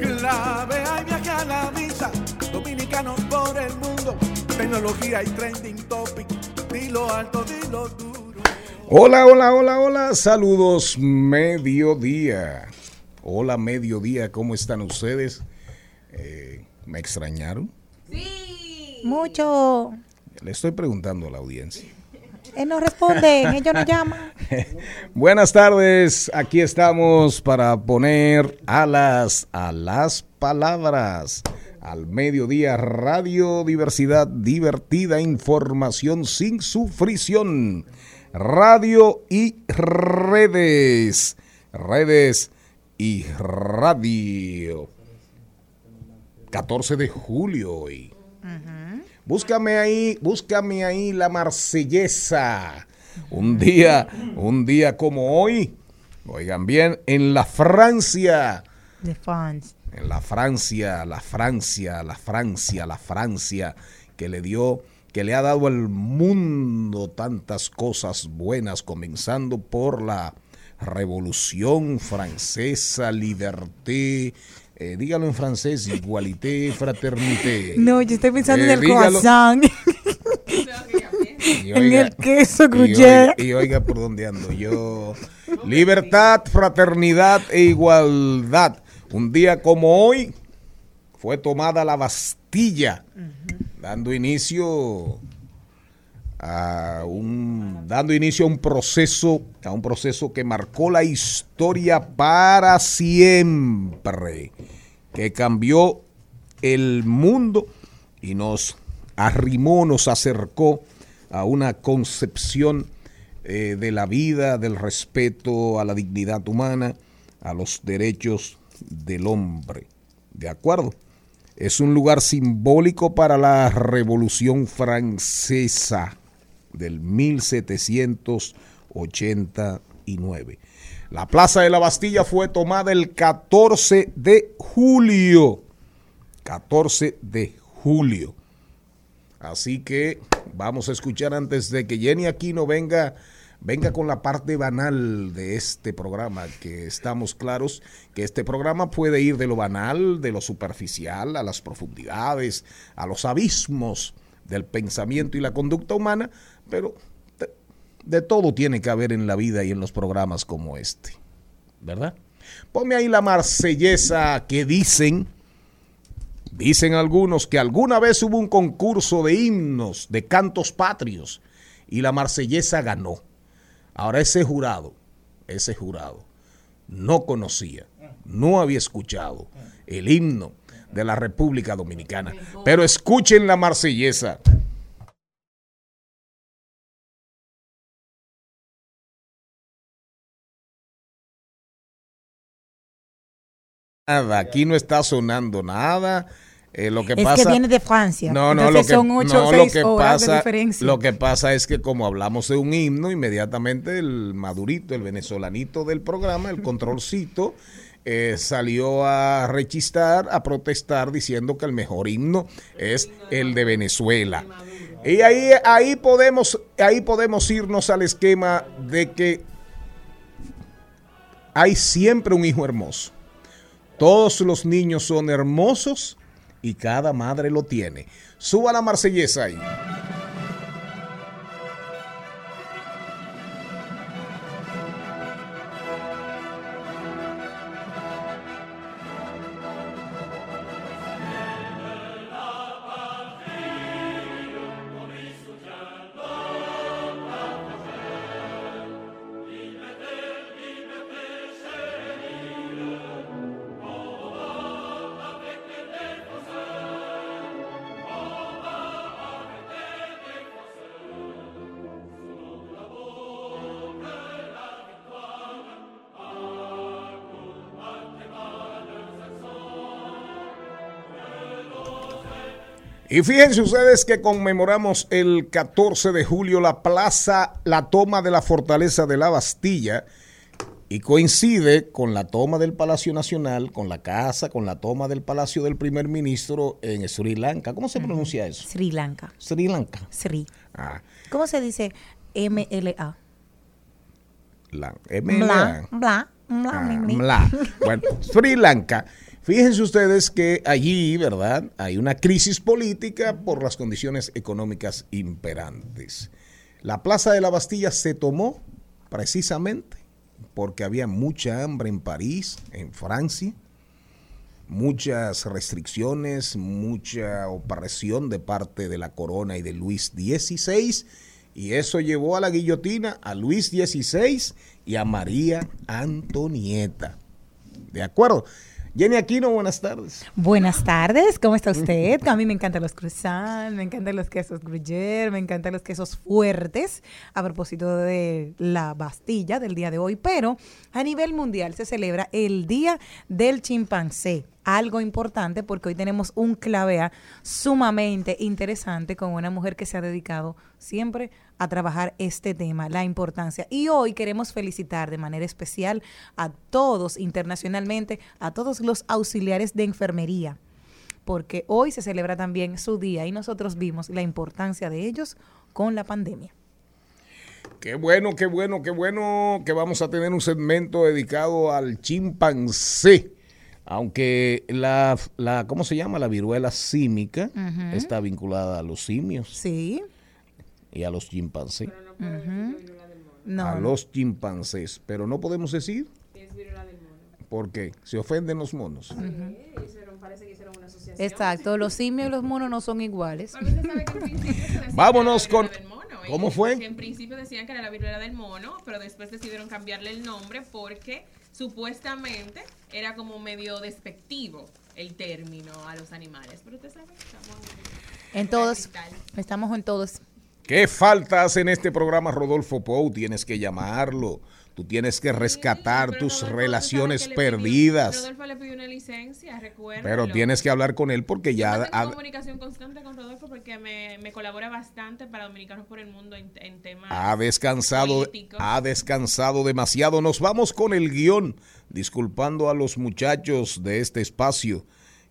Clave hay viaje a la vista, dominicanos por el mundo tecnología y trending topic. Dilo alto, dilo duro. Hola, hola, hola, hola. Saludos, mediodía. Hola, mediodía. ¿Cómo están ustedes? Eh, ¿Me extrañaron? Mucho. Le estoy preguntando a la audiencia. Él no responde, ellos no llaman. Buenas tardes. Aquí estamos para poner alas a las palabras al mediodía, radio, diversidad, divertida, información sin sufrición, radio y redes, redes y radio. 14 de julio hoy. Búscame ahí, búscame ahí la marsellesa. Un día, un día como hoy, oigan bien, en la Francia. De fans en la Francia, la Francia, la Francia, la Francia, que le dio, que le ha dado al mundo tantas cosas buenas, comenzando por la Revolución Francesa, liberté, eh, dígalo en francés, igualité, fraternité. No, yo estoy pensando en Eh, el dígalo. croissant. Y en el queso gruyere. y oiga por dónde ando yo. Libertad, fraternidad e igualdad. Un día como hoy fue tomada la Bastilla, dando inicio a un dando inicio a un proceso, a un proceso que marcó la historia para siempre, que cambió el mundo y nos arrimó, nos acercó a una concepción eh, de la vida, del respeto a la dignidad humana, a los derechos del hombre. ¿De acuerdo? Es un lugar simbólico para la Revolución Francesa del 1789. La Plaza de la Bastilla fue tomada el 14 de julio. 14 de julio. Así que vamos a escuchar antes de que Jenny Aquino venga, venga con la parte banal de este programa, que estamos claros que este programa puede ir de lo banal, de lo superficial, a las profundidades, a los abismos del pensamiento y la conducta humana, pero de, todo tiene que haber en la vida y en los programas como este, ¿verdad? Ponme ahí la marsellesa que dicen Dicen algunos que alguna vez hubo un concurso de himnos, de cantos patrios, y la marsellesa ganó. Ahora ese jurado, ese jurado, no conocía, no había escuchado el himno de la República Dominicana. Pero escuchen la marsellesa. Nada, aquí no está sonando nada. Eh, lo que es pasa, que viene de Francia. no, no, Entonces lo que, son ocho no, que pasa, lo que pasa es que como hablamos de un himno, inmediatamente el madurito, el venezolanito del programa, el controlcito, eh, salió a rechistar, a protestar, diciendo que el mejor himno es el de Venezuela. Y ahí, ahí podemos, ahí podemos irnos al esquema de que hay siempre un hijo hermoso. Todos los niños son hermosos y cada madre lo tiene. Suba la marsellesa ahí. Y fíjense ustedes que conmemoramos el 14 de julio la plaza, la toma de la fortaleza de la Bastilla, y coincide con la toma del Palacio Nacional, con la casa, con la toma del Palacio del Primer Ministro en Sri Lanka. ¿Cómo se pronuncia eso? Sri Lanka. Sri Lanka. Sri. Ah, ¿Cómo se dice MLA? la, Mla, MLA. mla, mla, Ah. Bueno, Sri Lanka. Fíjense ustedes que allí, ¿verdad? Hay una crisis política por las condiciones económicas imperantes. La Plaza de la Bastilla se tomó precisamente porque había mucha hambre en París, en Francia, muchas restricciones, mucha opresión de parte de la corona y de Luis XVI, y eso llevó a la guillotina a Luis XVI y a María Antonieta. ¿De acuerdo? Jenny Aquino, buenas tardes. Buenas tardes, ¿cómo está usted? A mí me encantan los croissants, me encantan los quesos gruyère, me encantan los quesos fuertes, a propósito de la Bastilla del día de hoy, pero a nivel mundial se celebra el Día del Chimpancé, algo importante porque hoy tenemos un clavea sumamente interesante con una mujer que se ha dedicado siempre a trabajar este tema, la importancia. Y hoy queremos felicitar de manera especial a todos internacionalmente, a todos los auxiliares de enfermería, porque hoy se celebra también su día y nosotros vimos la importancia de ellos con la pandemia. Qué bueno, qué bueno, qué bueno que vamos a tener un segmento dedicado al chimpancé. Aunque la, la ¿cómo se llama? La viruela símica está vinculada a los simios Sí. Y a los chimpancés. No, a no. los chimpancés. Pero no podemos decir. ¿Por qué? Se ofenden los monos. Exacto, los simios y los monos no son iguales. Que Vámonos que con- viruela del mono, ¿Cómo ¿eh? fue? Que en principio decían que era la viruela del mono, pero después decidieron cambiarle el nombre porque supuestamente era como medio despectivo el término a los animales. Pero usted sabe, estamos En todos, Capital. estamos en todos. ¿Qué faltas en este programa, Rodolfo Pou? Tienes que llamarlo. Tú tienes que rescatar Pero tus Rodolfo, relaciones ¿sabe que le pidió- perdidas. Rodolfo le pidió una licencia, recuerda. Pero tienes que hablar con él porque Ya ya... tengo ha- comunicación constante con Rodolfo porque me, me colabora bastante para Dominicanos por el Mundo en, en temas Ha descansado, políticos. ha descansado demasiado. Nos vamos con el guion, disculpando a los muchachos de este espacio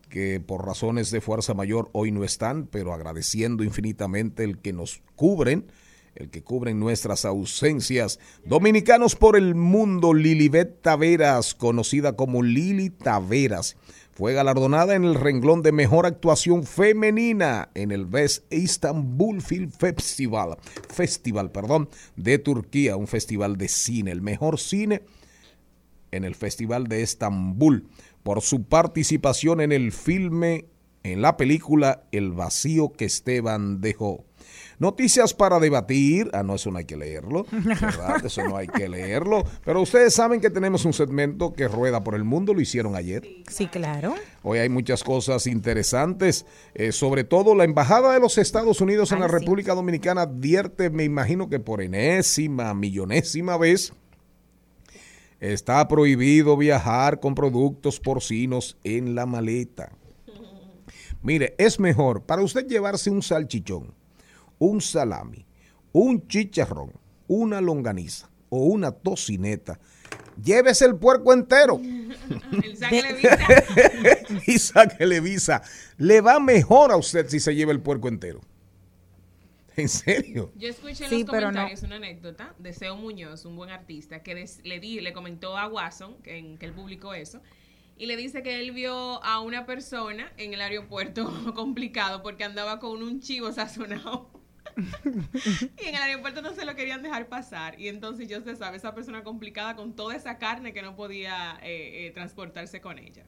que por razones de fuerza mayor hoy no están, pero agradeciendo infinitamente el que nos cubren, el que cubren nuestras ausencias. Dominicanos por el mundo, Lilibet Taveras, conocida como Lili Taveras, fue galardonada en el renglón de mejor actuación femenina en el Best Istanbul Film Festival, Festival, perdón, de Turquía, un festival de cine, el mejor cine en el Festival de Estambul por su participación en el filme en la película El vacío que Esteban dejó. Noticias para debatir. Ah, no, eso no hay que leerlo. ¿verdad? Eso no hay que leerlo. Pero ustedes saben que tenemos un segmento que rueda por el mundo. Lo hicieron ayer. Sí, claro. Hoy hay muchas cosas interesantes. eh, sobre todo la Embajada de los Estados Unidos en Ay, la sí. República Dominicana advierte, me imagino que por enésima, millonésima vez, está prohibido viajar con productos porcinos en la maleta. Mire, es mejor para usted llevarse un salchichón, un salami, un chicharrón, una longaniza o una tocineta. Llévese el puerco entero El sáquele visa. y sáquele visa. Le va mejor a usted si se lleva el puerco entero. ¿En serio? Yo escuché en Sí, los pero no. comentarios una anécdota de Seo Muñoz, un buen artista, que des- le di, le comentó a Watson, que, en- que él publicó eso, y le dice que él vio a una persona en el aeropuerto complicado porque andaba con un chivo sazonado. y en el aeropuerto no se lo querían dejar pasar. Y entonces ya usted sabe, esa persona complicada con toda esa carne que no podía eh, eh, transportarse con ella.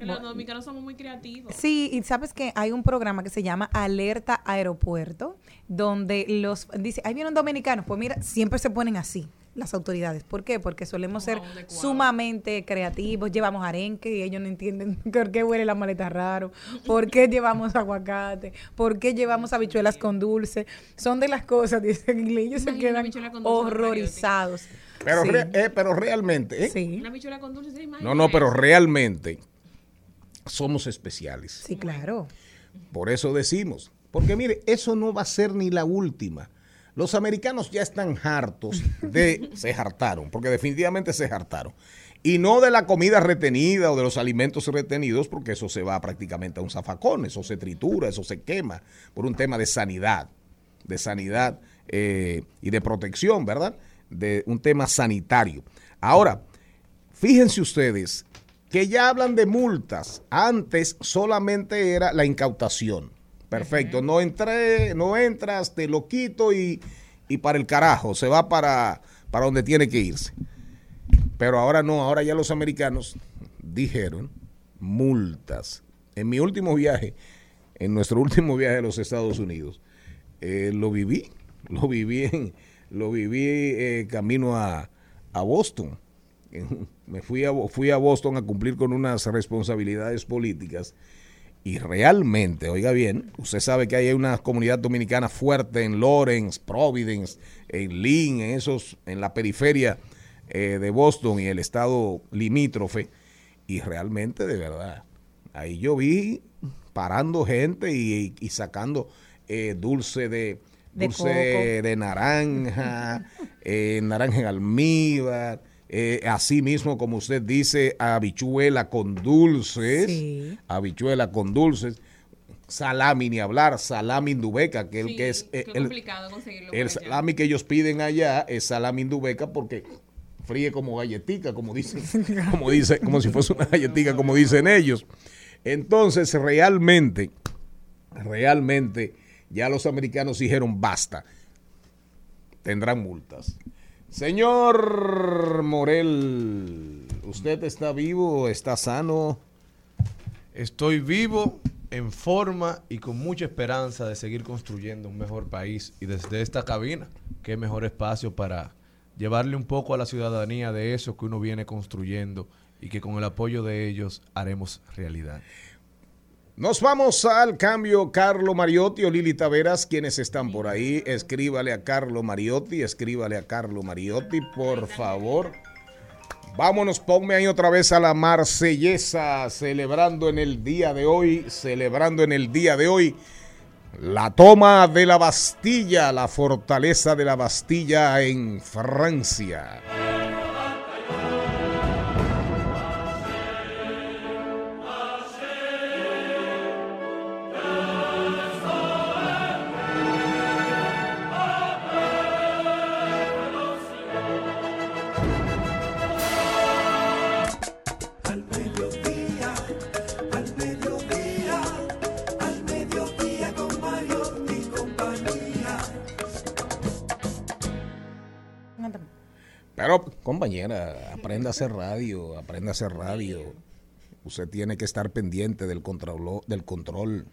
Los dominicanos somos muy creativos. Sí, y sabes que hay un programa que se llama Alerta Aeropuerto, donde los dice, ahí vienen dominicanos, pues mira, siempre se ponen así las autoridades. ¿Por qué? Porque solemos ser Wow, sumamente creativos, llevamos arenque y ellos no entienden por qué huele la maleta raro, por qué llevamos aguacate, por qué llevamos habichuelas con dulce. Son de las cosas, dicen, y ellos se quedan horrorizados. Pero, Sí. re- eh, pero realmente, ¿eh? Sí, Una con dulce, ¿se no, no, pero realmente somos especiales. sí, claro. Por eso decimos, porque mire, eso no va a ser ni la última. Los americanos ya están hartos de, se hartaron, porque definitivamente se hartaron. Y no de la comida retenida o de los alimentos retenidos, porque eso se va prácticamente a un zafacón, eso se tritura, eso se quema, por un tema de sanidad, de sanidad eh, y de protección, ¿verdad? De un tema sanitario. Ahora, Fíjense ustedes que ya hablan de multas. Antes solamente era la incautación. Perfecto. No entré, no entras, te lo quito y, y para el carajo. Se va para, para donde tiene que irse. Pero ahora no, ahora ya los americanos dijeron multas. En mi último viaje, en nuestro último viaje a los Estados Unidos, eh, lo viví, lo viví en, lo viví eh, camino a, a Boston. Me fui a, fui a Boston a cumplir con unas responsabilidades políticas y realmente, oiga bien, usted sabe que hay una comunidad dominicana fuerte en Lawrence, Providence, en Lynn, en esos, en la periferia eh, de Boston y el estado limítrofe. Y realmente, de verdad, ahí yo vi parando gente y, y sacando eh, dulce de, dulce de naranja, eh, naranja en almíbar, eh, así mismo como usted dice, habichuela con dulces, Sí. habichuela con dulces, salami ni hablar, salami indubeca, que el que es eh, el, complicado conseguirlo por el allá. salami que ellos piden allá es salami indubeca porque fríe como galletica, como dicen, como dice, como si fuese una galletica, como dicen ellos. Entonces, realmente, realmente, ya los americanos dijeron basta. Tendrán multas. Señor Morel, ¿usted está vivo? ¿Está sano? Estoy vivo, en forma y con mucha esperanza de seguir construyendo un mejor país. Y desde esta cabina, qué mejor espacio para llevarle un poco a la ciudadanía de eso que uno viene construyendo y que con el apoyo de ellos haremos realidad. Nos vamos al cambio, Carlo Mariotti o Lili Taveras, quienes están por ahí. Escríbale a Carlo Mariotti, escríbale a Carlo Mariotti, por favor. Vámonos, ponme ahí otra vez a la marsellesa, celebrando en el día de hoy, celebrando en el día de hoy la toma de la Bastilla, la fortaleza de la Bastilla en Francia. Compañera, aprenda a hacer radio, aprenda a hacer radio. usted tiene que estar pendiente del control, del control.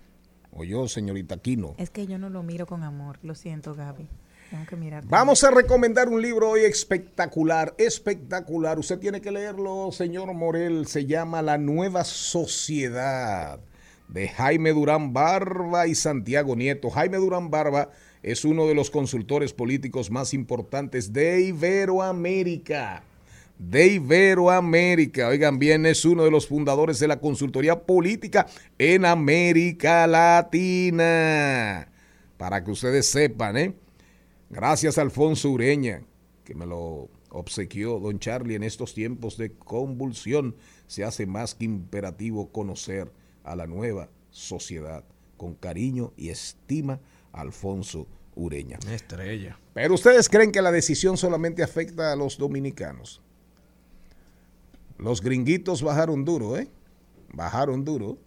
O yo, señorita Quino. Es que yo no lo miro con amor, lo siento, Gaby. Tengo que mirar. Vamos a recomendar un libro hoy espectacular, espectacular. Usted tiene que leerlo, señor Morel. Se llama La Nueva Sociedad de Jaime Durán Barba y Santiago Nieto. Jaime Durán Barba es uno de los consultores políticos más importantes de Iberoamérica. De Iberoamérica. Oigan bien, es uno de los fundadores de la consultoría política en América Latina. Para que ustedes sepan, ¿eh? Gracias a Alfonso Ureña, que me lo obsequió don Charlie en estos tiempos de convulsión. Se hace más que imperativo conocer a la nueva sociedad. Con cariño y estima, Alfonso Ureña. Estrella. Pero ustedes creen que la decisión solamente afecta a los dominicanos. Los gringuitos bajaron duro, ¿eh? Bajaron duro.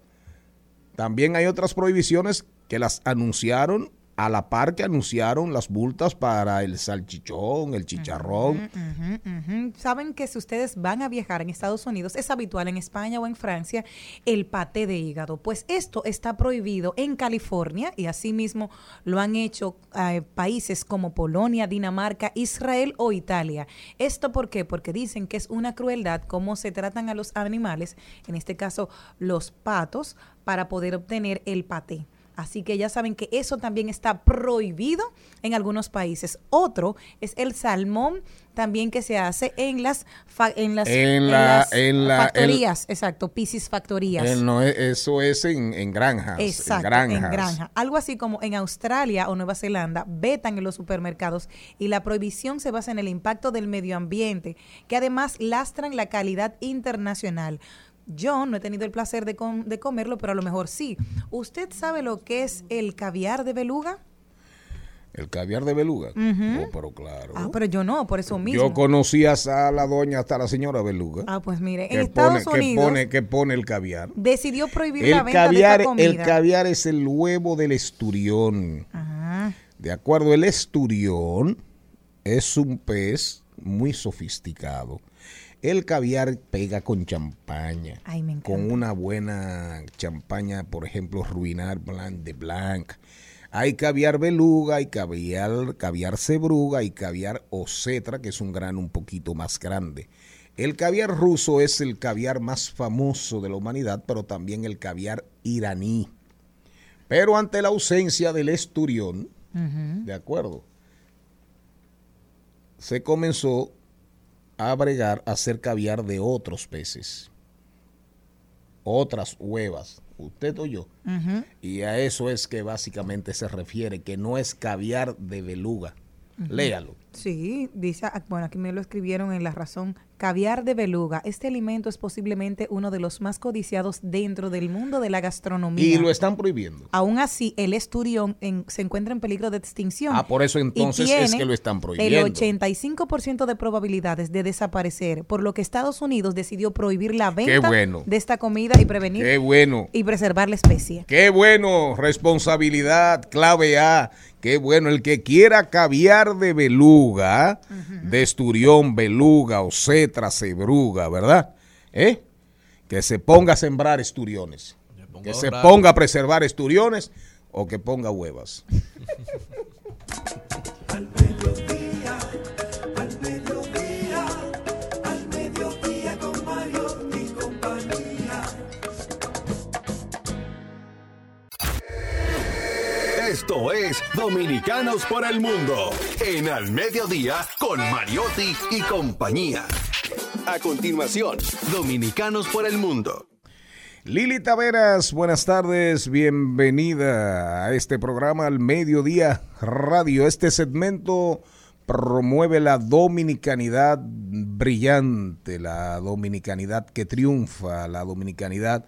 También hay otras prohibiciones que las anunciaron a la par que anunciaron las multas para el salchichón, el chicharrón. Saben que si ustedes van a viajar en Estados Unidos, es habitual en España o en Francia el paté de hígado. Pues esto está prohibido en California y asimismo lo han hecho eh, países como Polonia, Dinamarca, Israel o Italia. ¿Esto por qué? Porque dicen que es una crueldad cómo se tratan a los animales, en este caso los patos, para poder obtener el paté. Así que ya saben que eso también está prohibido en algunos países. Otro es el salmón, también que se hace en las fa- en las, En la- las en la- factorías, exacto, piscis factorías. Eh, no, eh, eso es en, en granjas. Exacto, en granjas. en granja. Algo así como en Australia o Nueva Zelanda vetan en los supermercados y la prohibición se basa en el impacto del medio ambiente, que además lastran la calidad internacional. Yo no he tenido el placer de, com- de comerlo, pero a lo mejor sí. ¿Usted sabe lo que es el caviar de beluga? El caviar de beluga. Oh, pero claro. Ah, pero yo no, por eso mismo. Yo conocía a la doña, hasta la señora beluga. Ah, pues mire, en Estados pone, que, Unidos pone, que pone el caviar. decidió prohibir El la venta caviar, de esta el comida. caviar es el huevo del esturión. Ajá. De acuerdo, el esturión es un pez muy sofisticado. El caviar pega con champaña. Ay, me encanta. Con una buena champaña, por ejemplo, Ruinar Blanc de Blanc. Hay caviar beluga, hay caviar, caviar cebruga y caviar ocetra, que es un grano un poquito más grande. El caviar ruso es el caviar más famoso de la humanidad, pero también el caviar iraní. Pero ante la ausencia del esturión. ¿de acuerdo? Se comenzó a bregar a hacer caviar de otros peces, otras huevas, usted o yo. Y a eso es que básicamente se refiere, que no es caviar de beluga. Léalo. Sí, dice, ah, bueno, aquí me lo escribieron en la razón, caviar de beluga. Este alimento es posiblemente uno de los más codiciados dentro del mundo de la gastronomía. Y lo están prohibiendo. Aún así, el esturión en- se encuentra en peligro de extinción. Ah, por eso y entonces es que lo están El prohibiendo. 85% de probabilidades de desaparecer, por lo que Estados Unidos decidió prohibir la venta bueno. de esta comida y prevenir Qué bueno. y preservar la especie. Qué bueno, responsabilidad, clave A. Qué bueno, el que quiera caviar de beluga, de esturión, beluga, ocetra, cebruga, ¿verdad? ¿Eh? Que se ponga a sembrar esturiones. Que se ponga a preservar esturiones o que ponga huevas. Esto es Dominicanos por el Mundo en Al Mediodía con Mariotti y compañía. A continuación, Dominicanos por el Mundo. Lili Taveras, buenas tardes, bienvenida a este programa al Mediodía Radio. Este segmento promueve la dominicanidad brillante, la dominicanidad que triunfa, la dominicanidad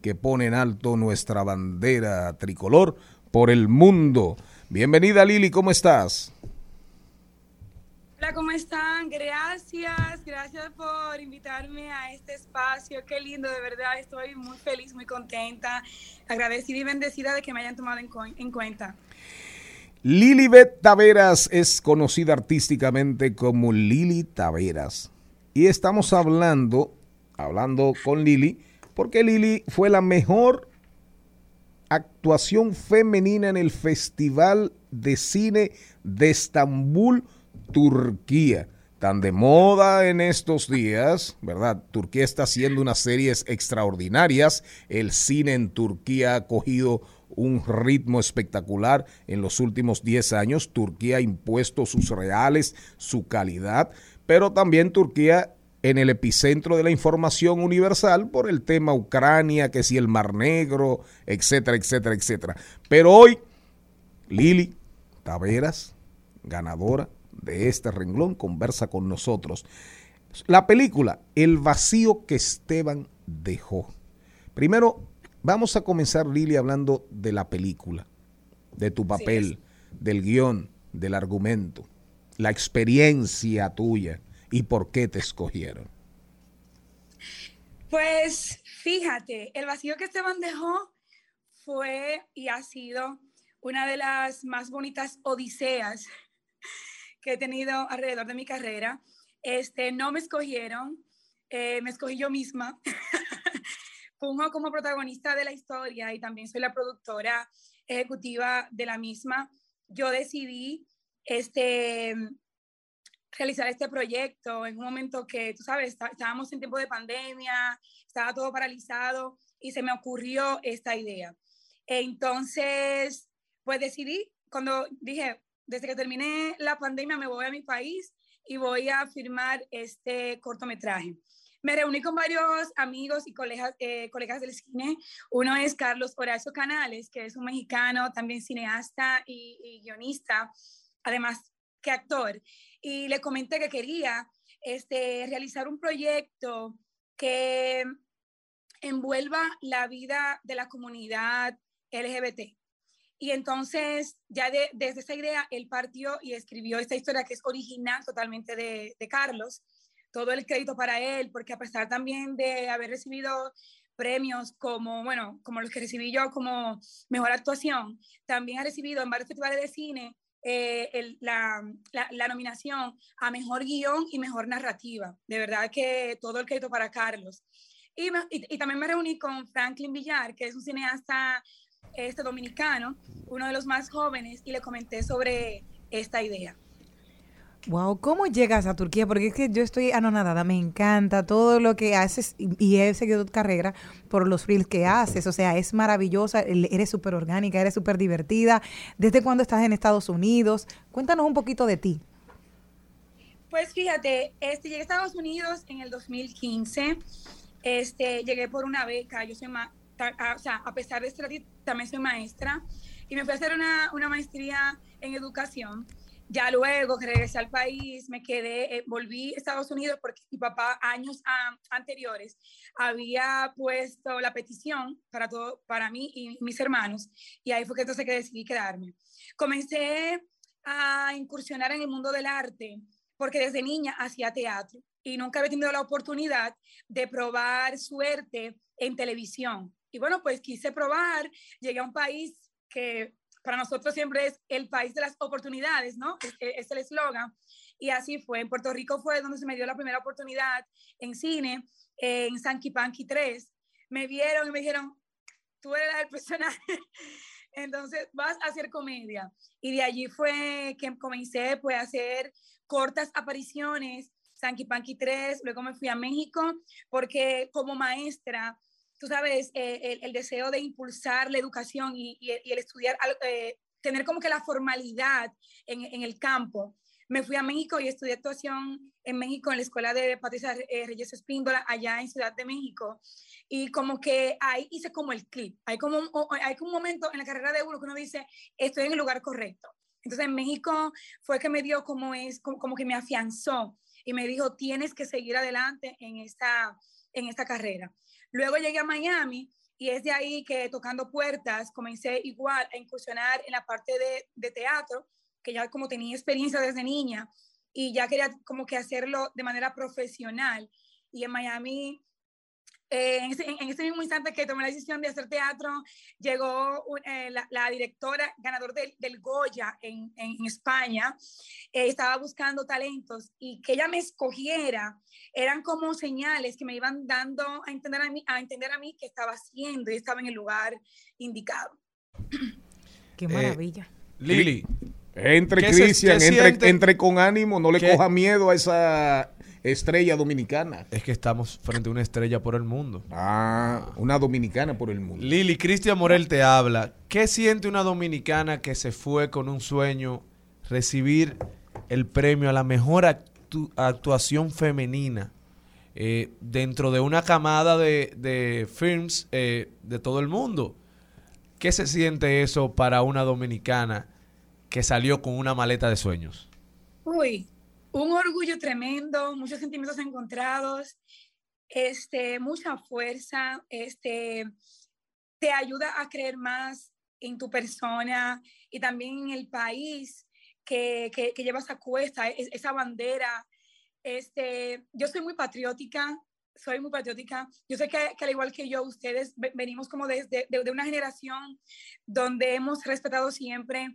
que pone en alto nuestra bandera tricolor por el mundo. Bienvenida Lili, ¿cómo estás? Hola, ¿cómo están? Gracias, gracias por invitarme a este espacio. Qué lindo, de verdad, estoy muy feliz, muy contenta, agradecida y bendecida de que me hayan tomado en, cu- en cuenta. Lilibet Taveras es conocida artísticamente como Lili Taveras. Y estamos hablando, hablando con Lili, porque Lili fue la mejor actuación femenina en el Festival de Cine de Estambul, Turquía. Tan de moda en estos días, ¿verdad? Turquía está haciendo unas series extraordinarias. El cine en Turquía ha cogido un ritmo espectacular en los últimos 10 años. Turquía ha impuesto sus reales, su calidad, pero también Turquía en el epicentro de la información universal por el tema Ucrania, que si el Mar Negro, etcétera, etcétera, etcétera. Pero hoy, Lili Taveras, ganadora de este renglón, conversa con nosotros. La película, El vacío que Esteban dejó. Primero, vamos a comenzar, Lili, hablando de la película, de tu papel, del guion, del argumento, la experiencia tuya y por qué te escogieron. Pues fíjate, el vacío que Esteban dejó fue y ha sido una de las más bonitas odiseas que he tenido alrededor de mi carrera. Este, no me escogieron, eh, me escogí yo misma. Como protagonista de la historia y también soy la productora ejecutiva de la misma. Yo decidí este, realizar este proyecto en un momento que, tú sabes, estábamos en tiempo de pandemia, estaba todo paralizado y se me ocurrió esta idea. Entonces, pues decidí, cuando dije, desde que terminé la pandemia me voy a mi país y voy a firmar este cortometraje. Me reuní con varios amigos y colegas, eh, colegas del cine. Uno es Carlos Horacio Canales, que es un mexicano, también cineasta y guionista, además actor. Y le comenté que quería este, realizar un proyecto que envuelva la vida de la comunidad LGBT. Y entonces, ya desde esa idea, él partió y escribió esta historia que es original totalmente de, de, Carlos. Todo el crédito para él, porque a pesar también de haber recibido premios como, bueno, como los que recibí yo como mejor actuación, también ha recibido en varios festivales de cine eh, la, nominación a mejor guion y mejor narrativa. De verdad que todo el crédito para Carlos. Y, y, y también me reuní con Franklin Villar, que es un cineasta este dominicano, uno de los más jóvenes, y le comenté sobre esta idea. Wow, ¿cómo llegas a Turquía? Porque es que yo estoy anonadada, me encanta todo lo que haces y he seguido tu carrera por los reels que haces, o sea, es maravillosa, eres súper orgánica, eres súper divertida. ¿Desde cuándo estás en Estados Unidos? Cuéntanos un poquito de ti. Pues fíjate, este, llegué a Estados Unidos en el 2015, este, llegué por una beca, yo soy, ma a, o sea, a pesar de ser también soy maestra, y me fui a hacer una, una maestría en educación ya luego que regresé al país, me quedé, eh, volví a Estados Unidos porque mi papá años anteriores había puesto la petición para, todo, para mí y mis hermanos y ahí fue que entonces que decidí quedarme. Comencé a incursionar en el mundo del arte porque desde niña hacía teatro y nunca había tenido la oportunidad de probar suerte en televisión. Y bueno, pues quise probar, llegué a un país que para nosotros siempre es el país de las oportunidades, ¿no? Es, es el eslogan. Y así fue. En Puerto Rico fue donde se me dio la primera oportunidad en cine, en Sanky Panky 3. Me vieron y me dijeron, tú eres el personaje. Entonces vas a hacer comedia. Y de allí fue que comencé pues, a hacer cortas apariciones, Sanky Panky 3, luego me fui a México, porque como maestra tú sabes, eh, el, deseo de impulsar la educación y, el estudiar, eh, tener como que la formalidad en, el campo. Me fui a México y estudié actuación en México en la escuela de Patricia eh, Reyes Espíndola, allá en Ciudad de México. Y como que ahí hice como el clip. Hay como, un, hay como un momento en la carrera de uno que uno dice, estoy en el lugar correcto. Entonces en México fue que me dio como es, como, como que me afianzó y me dijo, tienes que seguir adelante en esta, en esta carrera. Luego llegué a Miami y es de ahí que tocando puertas comencé igual a incursionar en la parte de, de teatro, que ya como tenía experiencia desde niña y ya quería como que hacerlo de manera profesional. Y en Miami eh, en, ese, en ese mismo instante que tomé la decisión de hacer teatro, llegó un- eh, la, la directora ganador del, del Goya en, en España, eh, estaba buscando talentos y que ella me escogiera, eran como señales que me iban dando a entender a mí, a entender a mí que estaba haciendo y estaba en el lugar indicado. Qué Eh, maravilla. Lili, Entre ¿Qué se- Cristian, entre, siente? entre con ánimo, no le ¿Qué? coja miedo a esa estrella dominicana. es que estamos frente a una estrella por el mundo. Ah, una dominicana por el mundo. Lili, Cristian Morel te habla. ¿Qué siente una dominicana que se fue con un sueño recibir el premio a la mejor actu- actuación femenina eh, dentro de una camada de, de films eh, de todo el mundo? ¿Qué se siente eso para una dominicana que salió con una maleta de sueños? Uy, un orgullo tremendo, muchos sentimientos encontrados, este, mucha fuerza, este, te ayuda a creer más en tu persona y también en el país que, que, que llevas a cuesta, es- esa bandera. Este, yo soy muy patriótica, soy muy patriótica. Yo sé que, que al igual que yo, ustedes ve- venimos como desde de, de una generación donde hemos respetado siempre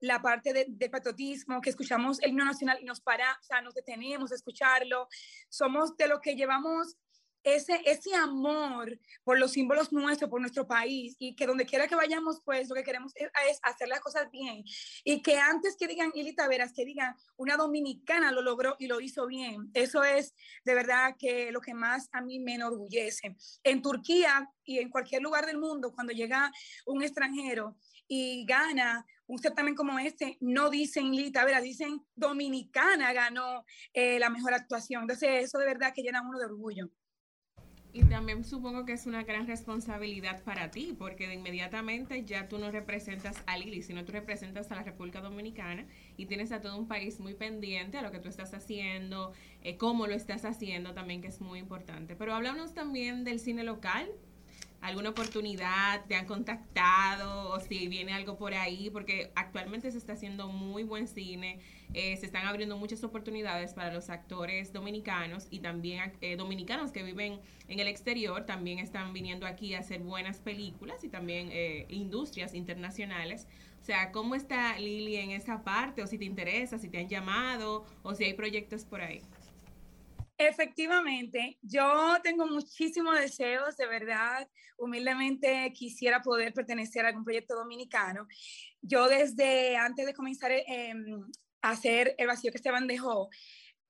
la parte de, del patriotismo, que escuchamos el himno nacional y nos para, o sea, nos detenemos a escucharlo. Somos de lo que llevamos ese, ese amor por los símbolos nuestros, por nuestro país, y que donde quiera que vayamos, pues lo que queremos es, hacer las cosas bien. Y que antes que digan Ili Taveras, que digan una dominicana lo logró y lo hizo bien. Eso es de verdad que lo que más a mí me enorgullece. En Turquía y en cualquier lugar del mundo, cuando llega un extranjero y gana un certamen como este, no dicen Lita, Vera, dicen Dominicana ganó eh, la mejor actuación. Entonces, eso de verdad que llena uno de orgullo. Y también supongo que es una gran responsabilidad para ti, porque de inmediatamente ya tú no representas a Lili, sino tú representas a la República Dominicana y tienes a todo un país muy pendiente a lo que tú estás haciendo, eh, cómo lo estás haciendo también, que es muy importante. Pero háblanos también del cine local. ¿Alguna oportunidad? ¿Te han contactado? ¿O si viene algo por ahí? Porque actualmente se está haciendo muy buen cine. eh, se están abriendo muchas oportunidades para los actores dominicanos y también eh, dominicanos que viven en el exterior. También están viniendo aquí a hacer buenas películas y también eh, industrias internacionales. O sea, ¿cómo está Lili en esa parte? O si te interesa, si te han llamado o si hay proyectos por ahí. Efectivamente, yo tengo muchísimos deseos, de verdad, humildemente quisiera poder pertenecer a algún proyecto dominicano. Yo desde antes de comenzar eh, a hacer El vacío que Esteban dejó,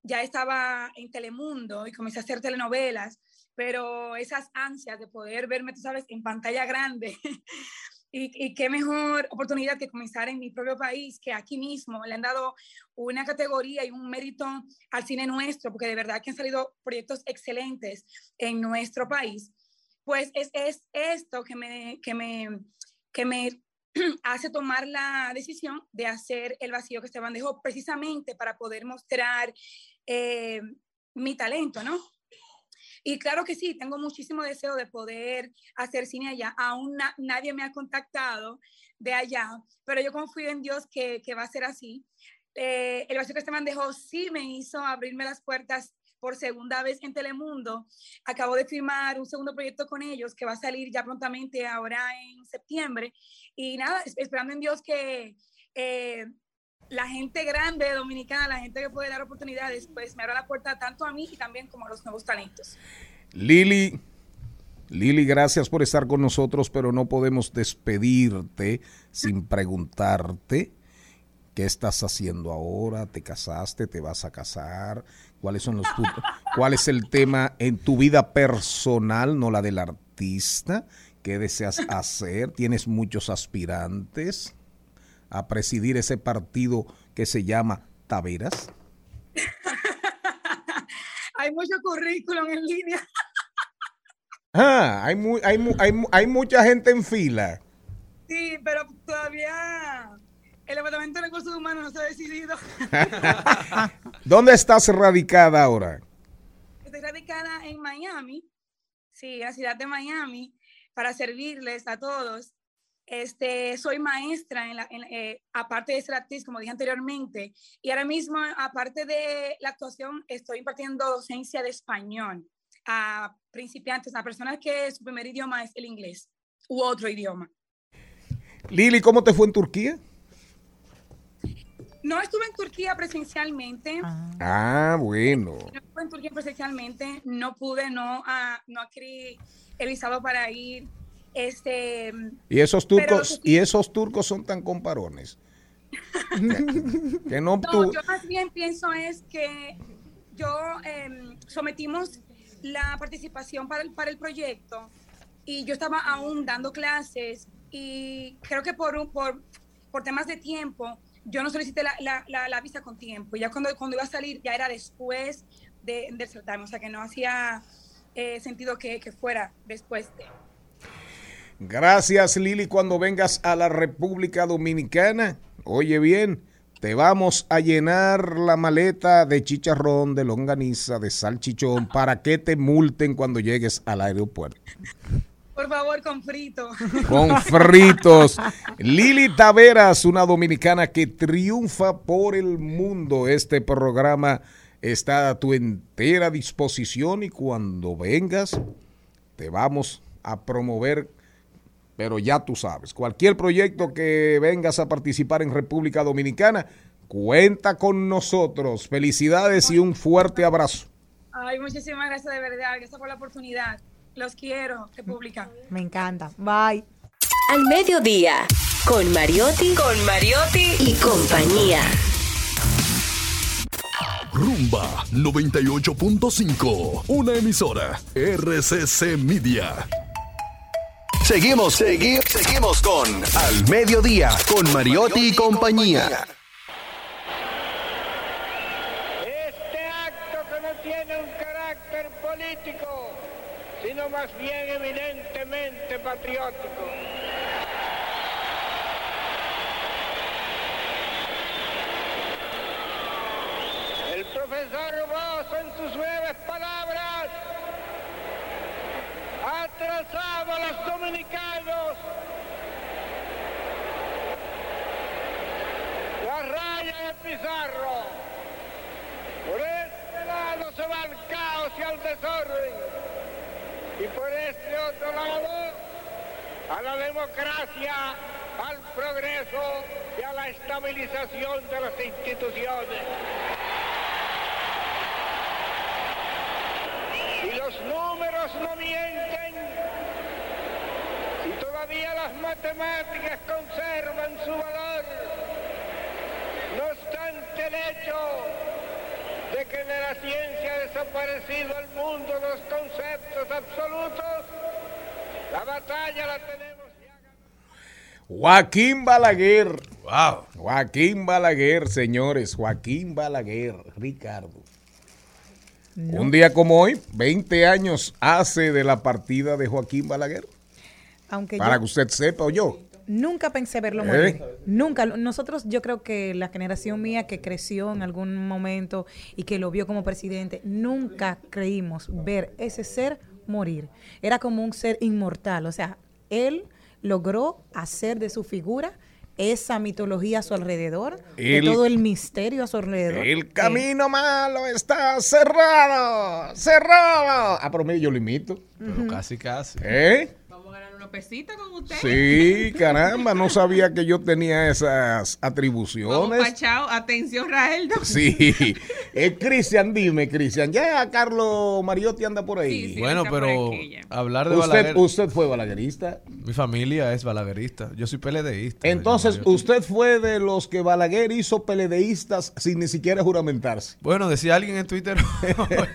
ya estaba en Telemundo y comencé a hacer telenovelas, pero esas ansias de poder verme, tú sabes, en pantalla grande. Y, y, qué mejor oportunidad que comenzar en mi propio país, que aquí mismo le han dado una categoría y un mérito al cine nuestro, porque de verdad que han salido proyectos excelentes en nuestro país. Pues es, es esto que me, que, me, que me hace tomar la decisión de hacer el vacío que Esteban dejó, precisamente para poder mostrar eh, mi talento, ¿no? Y claro que sí, tengo muchísimo deseo de poder hacer cine allá. Aún na nadie me ha contactado de allá, pero yo confío en Dios que, que va a ser así. Eh, el vacío que Esteban dejó sí me hizo abrirme las puertas por segunda vez en Telemundo. Acabo de firmar un segundo proyecto con ellos que va a salir ya prontamente ahora en septiembre. Y nada, esperando en Dios que eh, la gente grande dominicana, la gente que puede dar oportunidades, pues me abra la puerta tanto a mí y también como a los nuevos talentos. Lili, Lili, gracias por estar con nosotros, pero no podemos despedirte sin preguntarte qué estás haciendo ahora, te casaste, te vas a casar, cuáles son los cuál es el tema en tu vida personal, no la del artista, qué deseas hacer, tienes muchos aspirantes a presidir ese partido que se llama Taveras? hay mucho currículum en línea. Ah, hay, muy, hay, hay, hay mucha gente en fila. Sí, pero todavía el Departamento de Recursos Humanos no se ha decidido. ¿Dónde estás radicada ahora? Estoy radicada en Miami, sí, en la ciudad de Miami, para servirles a todos. Este, soy maestra, en la, en, eh, aparte de ser actriz, como dije anteriormente, y ahora mismo, aparte de la actuación, estoy impartiendo docencia de español. a principiantes, a personas que su primer idioma es el inglés u otro idioma. Lili, ¿cómo te fue en Turquía? No estuve en Turquía presencialmente. Ah, bueno. No estuve en Turquía presencialmente. No pude, no, ah, no adquirí el visado para ir. Este, Y esos turcos, y esos turcos son tan comparones. que, no, No, tú- yo más bien pienso es que yo em, sometimos la participación para el, para el proyecto y yo estaba aún dando clases y creo que por, un- por, por temas de tiempo yo no solicité la, la, la- la visa con tiempo. Ya cuando, cuando iba a salir ya era después de, del certamen, o sea que no hacía eh, sentido que, que fuera después de. Gracias, Lili. Cuando vengas a la República Dominicana, oye bien, te vamos a llenar la maleta de chicharrón, de longaniza, de salchichón, para que te multen cuando llegues al aeropuerto. Por favor, con frito. Con fritos. Lili Taveras, una dominicana que triunfa por el mundo. Este programa está a tu entera disposición y cuando vengas te vamos a promover, pero ya tú sabes, cualquier proyecto que vengas a participar en República Dominicana, cuenta con nosotros. Felicidades y un fuerte abrazo. Ay, muchísimas gracias de verdad. Gracias por la oportunidad. Los quiero, República. Me encanta. Bye. Al mediodía, con Mariotti, con Mariotti y compañía. Rumba 98.5, una emisora RCC Media. Seguimos, seguimos, seguimos con Al Mediodía, con Mariotti y compañía. Este acto que no tiene un carácter político, sino más bien eminentemente patriótico. El profesor Ross en sus breves palabras ha trazado a los dominicanos la raya de Pizarro. Por este lado se va el caos y al desorden. Y por este otro lado, a la democracia, al progreso y a la estabilización de las instituciones. Y los números no mienten. Y todavía las matemáticas conservan su valor. No obstante el hecho de que de la ciencia ha desaparecido el mundo los conceptos absolutos, la batalla la tenemos ya ganada. Joaquín Balaguer. Wow. Joaquín Balaguer, señores. Joaquín Balaguer, Ricardo. Un día como hoy, 20 años hace de la partida de Joaquín Balaguer. Aunque Para yo que usted sepa o yo. nunca pensé verlo ¿Eh? morir. Nunca. Nosotros, yo creo que la generación mía que creció en algún momento y que lo vio como presidente, nunca creímos ver ese ser morir. Era como un ser inmortal. O sea, él logró hacer de su figura esa mitología a su alrededor, El- de todo el misterio a su alrededor. El camino malo está cerrado. Cerrado. Ah, pero mire, yo lo imito. Pero casi, casi. ¿Eh? Con usted. Sí, caramba, no sabía que yo tenía esas Vamos, atribuciones. Pachao. Atención, Raeldo. Sí. Eh, Cristian, dime, Cristian, ya Carlos Mariotti anda por ahí. Sí, sí. Bueno, pero hablar de usted, Balaguer. usted fue balaguerista. Mi familia es balaguerista. Yo soy PLDista. Entonces, usted fue de los que Balaguer hizo peledeístas sin ni siquiera juramentarse. Bueno, decía alguien en Twitter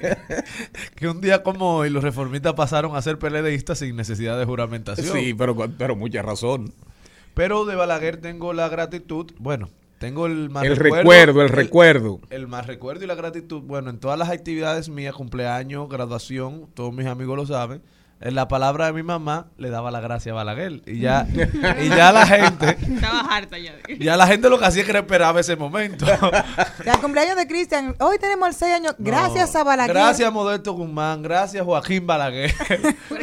que un día como hoy los reformistas pasaron a ser PLDistas sin necesidad de juramentación. Sí, pero, pero mucha razón. Pero de Balaguer tengo la gratitud, bueno, tengo el más El recuerdo, el el- recuerdo. El más recuerdo y la gratitud, bueno, en todas las actividades mías, cumpleaños, graduación, todos mis amigos lo saben, en la palabra de mi mamá le daba la gracia a Balaguer. Y ya, y ya la gente, Estaba harta ya. de- ya la gente lo que hacía es que esperaba ese momento. El cumpleaños de Cristian, hoy tenemos el 6 años, gracias No. a Balaguer. Gracias Modesto Guzmán, gracias Joaquín Balaguer.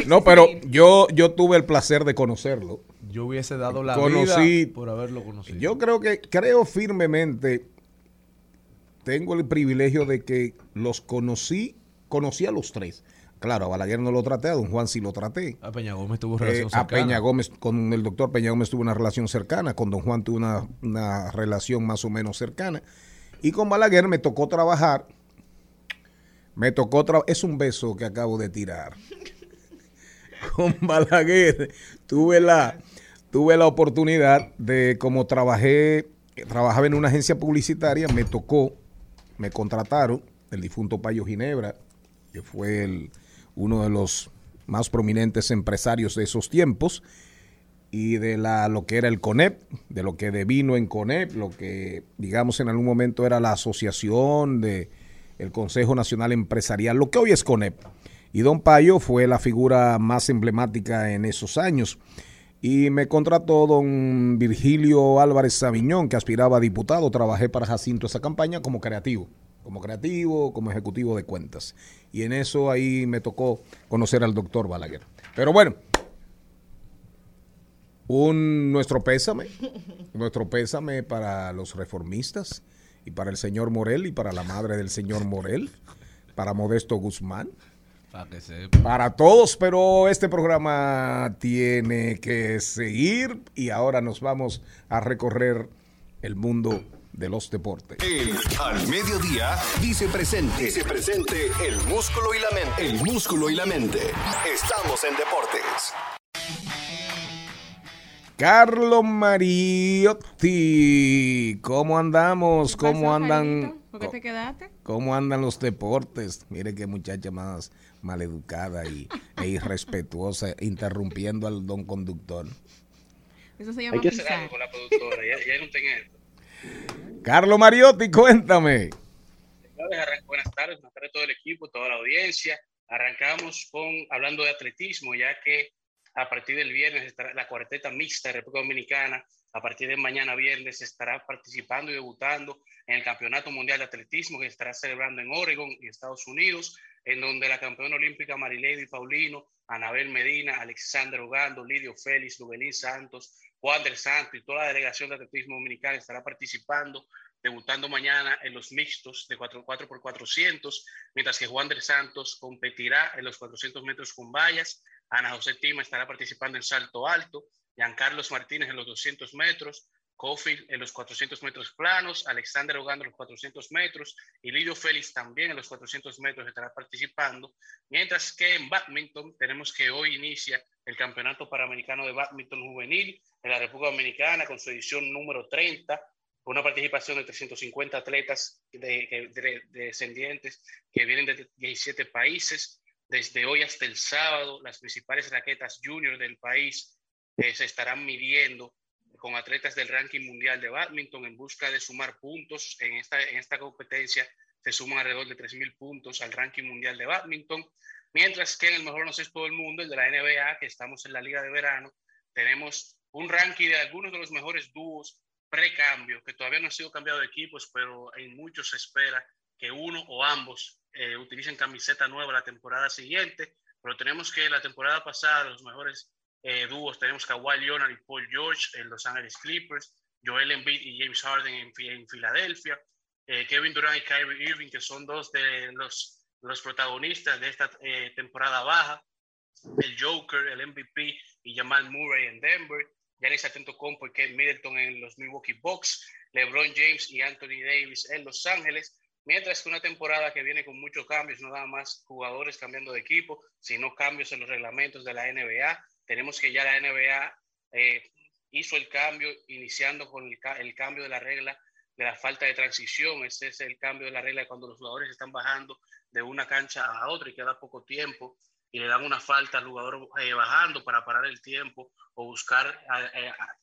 No, pero yo, yo tuve el placer de conocerlo. Yo hubiese dado la Conocí- vida por haberlo conocido. Yo creo que, creo firmemente, tengo el privilegio de que los conocí, conocí a los tres. Claro, a Balaguer no lo traté, a don Juan sí lo traté. A Peña Gómez tuvo Eh, relación a cercana. Peña Gómez, con el doctor Peña Gómez tuvo una relación cercana, con don Juan tuvo una, una relación más o menos cercana. Y con Balaguer me tocó trabajar. Me tocó trabajar. Es un beso que acabo de tirar. con Balaguer tuve la, tuve la oportunidad de, como trabajé, trabajaba en una agencia publicitaria, me tocó, me contrataron, el difunto Payo Ginebra, que fue el, uno de los más prominentes empresarios de esos tiempos, y de lo que era el CONEP, de lo que devino en CONEP, lo que digamos en algún momento era la asociación de el Consejo Nacional Empresarial, lo que hoy es CONEP. Y don Payo fue la figura más emblemática en esos años. Y me contrató don Virgilio Álvarez Sabiñón, que aspiraba a diputado. Trabajé para Jacinto esa campaña como creativo, como creativo, como ejecutivo de cuentas. Y en eso ahí me tocó conocer al doctor Balaguer. Pero bueno, un nuestro pésame, nuestro pésame para los reformistas y para el señor Morel y para la madre del señor Morel, para Modesto Guzmán, Para que sepa. para todos, pero este programa tiene que seguir y ahora nos vamos a recorrer el mundo de los deportes. El Al Mediodía dice presente. Dice presente el músculo y la mente. El músculo y la mente. Estamos en deportes. Carlos Mariotti, ¿cómo andamos? ¿Qué pasó, ¿Cómo andan? Jairito? ¿Por qué te quedaste? ¿Cómo andan los deportes? Mire qué muchacha más maleducada y, e irrespetuosa, interrumpiendo al don conductor. Eso se llama Hay que hacer pisar. algo con la productora, ya, ya no tengo esto. Carlos Mariotti, cuéntame. Buenas tardes, buenas tardes a todo el equipo, toda la audiencia. Arrancamos con hablando de atletismo, ya que a partir del viernes estará la cuarteta mixta de República Dominicana. A partir de mañana viernes estará participando y debutando en el Campeonato Mundial de Atletismo que estará celebrando en Oregon y Estados Unidos, en donde la campeona olímpica Marilady Paulino, Anabel Medina, Alexander Ogando, Lidio Félix, Lubelín Santos, Juan del Santo y toda la delegación de atletismo dominicana estará participando debutando mañana en los mixtos de 4, 4x400, mientras que Juan del Santos competirá en los 400 metros con vallas, Ana José Tima estará participando en salto alto, Giancarlos Martínez en los 200 metros, Kofi en los 400 metros planos, Alexander Ogando en los 400 metros y Lidio Félix también en los 400 metros estará participando, mientras que en badminton tenemos que hoy inicia el Campeonato Panamericano de Badminton Juvenil en la República Dominicana con su edición número 30, con una participación de 350 atletas de descendientes que vienen de 17 países. Desde hoy hasta el sábado, las principales raquetas junior del país eh, se estarán midiendo con atletas del ranking mundial de badminton en busca de sumar puntos. En esta, en esta competencia se suman alrededor de 3.000 puntos al ranking mundial de badminton. Mientras que en el mejor baloncesto del mundo, el de la NBA, que estamos en la liga de verano, tenemos un ranking de algunos de los mejores dúos precambio, que todavía no han sido cambiados de equipos, pero en muchos se espera que uno o ambos eh, utilicen camiseta nueva la temporada siguiente. Pero tenemos que la temporada pasada, los mejores eh, dúos, tenemos Kawhi Leonard y Paul George en Los Ángeles Clippers, Joel Embiid y James Harden en, en Filadelfia, eh, Kevin Durant y Kyrie Irving, que son dos de los, los protagonistas de esta eh, temporada baja, el Joker, el MVP y Jamal Murray en Denver, Giannis Antetokounmpo y Ken Middleton en los Milwaukee Bucks, LeBron James y Anthony Davis en Los Ángeles, mientras que una temporada que viene con muchos cambios, no nada más jugadores cambiando de equipo, sino cambios en los reglamentos de la NBA. Tenemos que ya la NBA eh, hizo el cambio, iniciando con el, el cambio de la regla de la falta de transición. Ese es el cambio de la regla de cuando los jugadores están bajando de una cancha a otra y queda poco tiempo y le dan una falta al jugador eh, bajando para parar el tiempo o buscar a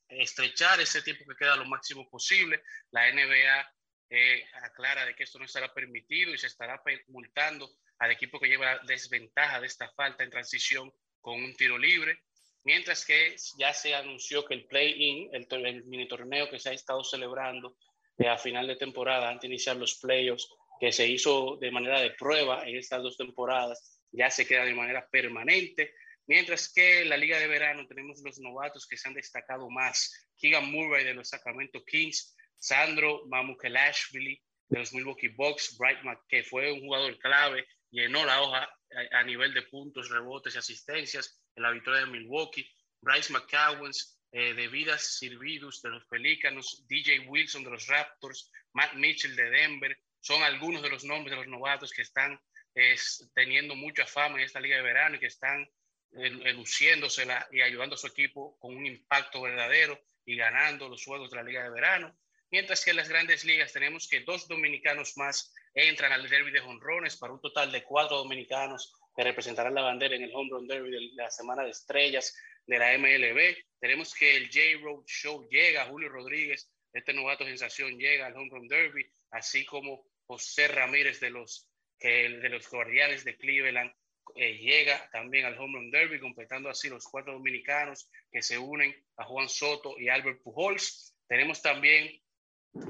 estrechar ese tiempo que queda lo máximo posible. La NBA eh, aclara de que esto no estará permitido y se estará multando al equipo que lleva desventaja de esta falta en transición con un tiro libre. Mientras que ya se anunció que el play-in, el, mini torneo que se ha estado celebrando eh, a final de temporada, antes de iniciar los playoffs, que se hizo de manera de prueba en estas dos temporadas, ya se queda de manera permanente. Mientras que en la liga de verano tenemos los novatos que se han destacado más. Keegan Murray de los Sacramento Kings, Sandro Mamukelashvili de los Milwaukee Bucks, Bright Mac, que fue un jugador clave, llenó la hoja a, nivel de puntos, rebotes y asistencias en la victoria de Milwaukee. Bryce McCowens, eh, de Vidas Sirvidus de los Pelícanos, DJ Wilson de los Raptors, Matt Mitchell de Denver, son algunos de los nombres de los novatos que están es, teniendo mucha fama en esta liga de verano y que están eh, luciéndosela y ayudando a su equipo con un impacto verdadero y ganando los juegos de la liga de verano. Mientras que en las grandes ligas tenemos que dos dominicanos más entran al derby de honrones para un total de cuatro dominicanos que representarán la bandera en el home run derby de la semana de estrellas de la MLB. Tenemos que el J-Road Show llega, Julio Rodríguez, este novato sensación llega al home run derby, así como José Ramírez de los, que, de los Guardianes de Cleveland eh, llega también al home run derby, completando así los cuatro dominicanos que se unen a Juan Soto y Albert Pujols. Tenemos también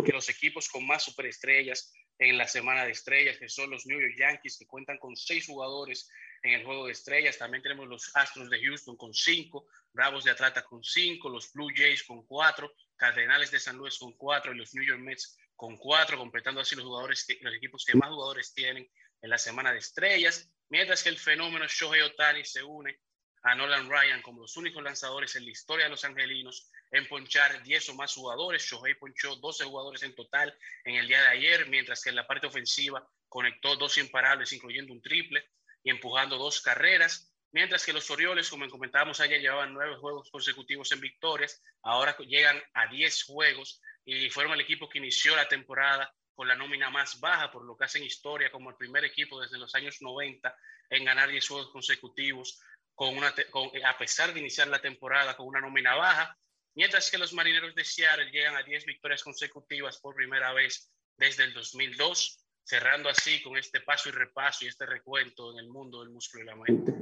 que los equipos con más superestrellas en la semana de estrellas, que son los New York Yankees, que cuentan con seis jugadores en el juego de estrellas. También tenemos los Astros de Houston con cinco, Bravos de Atlanta con cinco, los Blue Jays con cuatro, Cardenales de San Luis con cuatro y los New York Mets con cuatro, completando así los jugadores, los equipos que más jugadores tienen en la semana de estrellas. Mientras que el fenómeno Shohei Otani se une a Nolan Ryan como los únicos lanzadores en la historia de los angelinos en ponchar 10 o más jugadores. Shohei ponchó 12 jugadores en total en el día de ayer, mientras que en la parte ofensiva conectó dos imparables, incluyendo un triple y empujando dos carreras. Mientras que los Orioles, como comentábamos ayer, llevaban nueve juegos consecutivos en victorias, ahora llegan a 10 juegos y fueron el equipo que inició la temporada con la nómina más baja, por lo que hacen historia como el primer equipo desde los años 90 en ganar 10 juegos consecutivos, con una con, a pesar de iniciar la temporada con una nómina baja, mientras que los marineros de Seattle llegan a 10 victorias consecutivas por primera vez desde el 2002, cerrando así con este paso y repaso y este recuento en el mundo del músculo y la mente.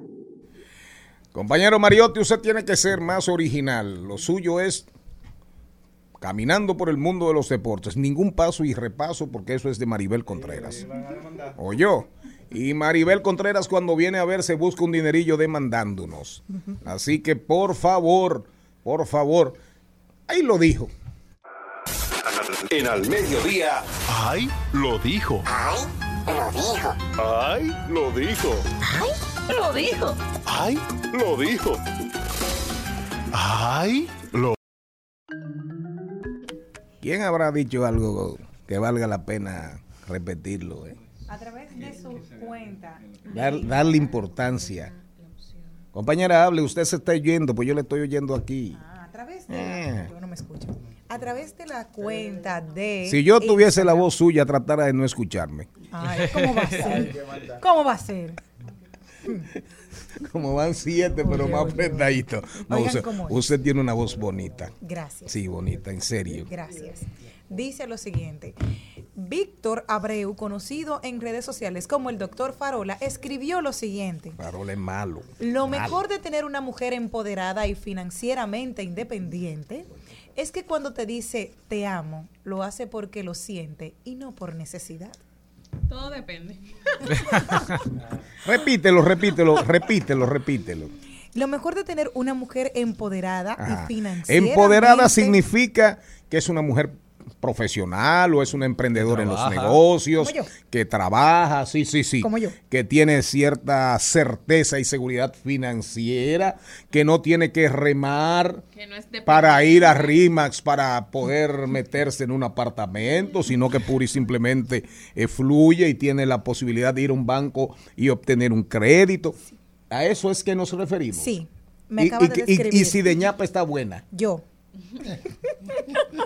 Compañero Mariotti, usted tiene que ser más original. Lo suyo es caminando por el mundo de los deportes. Ningún paso y repaso porque eso es de Maribel Contreras. O yo. Y Maribel Contreras cuando viene a ver se busca un dinerillo demandándonos. Así que por favor, por favor, ahí lo dijo. En al mediodía, ¡ay! Lo dijo. ¡Ay! Lo dijo. ¡Ay! Lo dijo. ¡Ay! Lo dijo. ¡Ay! Lo dijo. ¡Ay! Lo ¿Quién habrá dicho algo que valga la pena repetirlo? Eh? A través de su cuenta. Dar, darle importancia. Compañera, hable, usted se está oyendo, pues yo le estoy oyendo aquí. Ah, a través de la, yo no me escucho. A través de la cuenta de Si yo tuviese la voz suya, tratara de no escucharme. Ay, ¿cómo va a ser? ¿Cómo va a ser? Como van siete, pero Oye, más oye, apretadito. No, usted, usted tiene una voz bonita. Gracias. Sí, bonita, en serio. Gracias. Dice lo siguiente. Víctor Abreu, conocido en redes sociales como el doctor Farola, escribió lo siguiente. Farol es malo. Lo Malo. mejor de tener una mujer empoderada y financieramente independiente es que cuando te dice te amo, lo hace porque lo siente y no por necesidad. Todo depende. Repítelo, repítelo, repítelo, repítelo. Lo mejor de tener una mujer empoderada Ajá. y financieramente Empoderada significa que es una mujer profesional o es una emprendedora en los negocios, que trabaja, sí, sí, sí, Como yo. que tiene cierta certeza y seguridad financiera, que no tiene que remar Que no para ir a RIMAX para poder meterse en un apartamento, sino que pura y simplemente eh, fluye y tiene la posibilidad de ir a un banco y obtener un crédito. A eso es que nos referimos. Sí, me Y- de y- y si de ñapa está buena. Yo.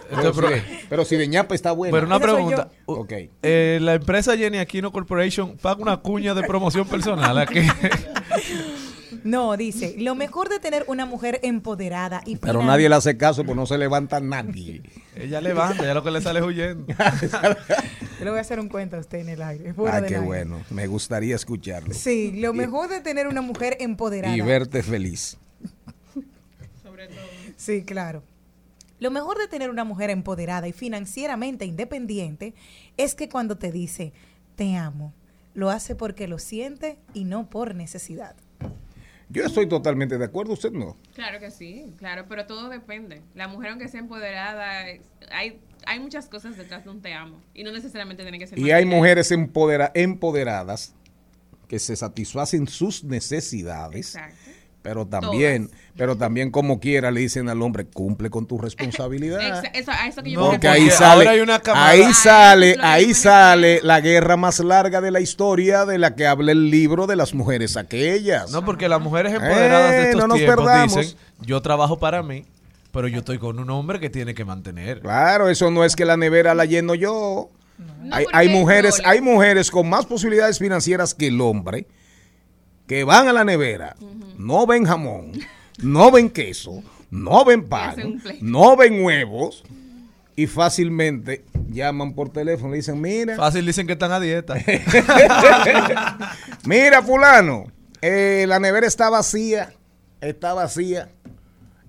Pero, pero- si, pero si de ñapa está buena. Pero una pregunta. yo. U- Ok. eh, la empresa Jenny Aquino Corporation paga una cuña de promoción personal aquí. No, dice, lo mejor de tener una mujer empoderada y Pero nadie le hace caso, pues no se levanta nadie. Ella levanta, ya lo que le sale es huyendo. Yo le voy a hacer un cuento a usted en el aire. ah, qué aire. bueno. Me gustaría escucharlo. Sí, lo mejor de tener una mujer empoderada. Y verte feliz. Sobre todo. Sí, claro. Lo mejor de tener una mujer empoderada y financieramente independiente es que cuando te dice te amo, lo hace porque lo siente y no por necesidad. Yo estoy totalmente de acuerdo, usted no. Claro que sí, claro, pero todo depende. La mujer, aunque sea empoderada, hay, hay muchas cosas detrás de un te amo. Y no necesariamente tiene que ser Y hay mujeres empodera- empoderadas que se satisfacen sus necesidades. Pero también, pero también como quiera le dicen al hombre, cumple con tu responsabilidad. Eso- eso que yo No, me Porque ahí sale, ahora hay una camada. ahí sale, ahí sale la guerra más larga de la historia de la que habla el libro de las mujeres aquellas. No, porque las mujeres empoderadas de Eh, estos no nos tiempos perdamos. dicen, yo trabajo para mí, pero yo estoy con un hombre que tiene que mantener. Claro, eso no es que la nevera la lleno yo. hay, mujeres, hay mujeres con más posibilidades financieras que el hombre que van a la nevera, no ven jamón, no ven queso, no ven pan, no ven huevos y fácilmente llaman por teléfono y dicen, mira, Fácil dicen que están a dieta. mira fulano, eh, la nevera está vacía, está vacía.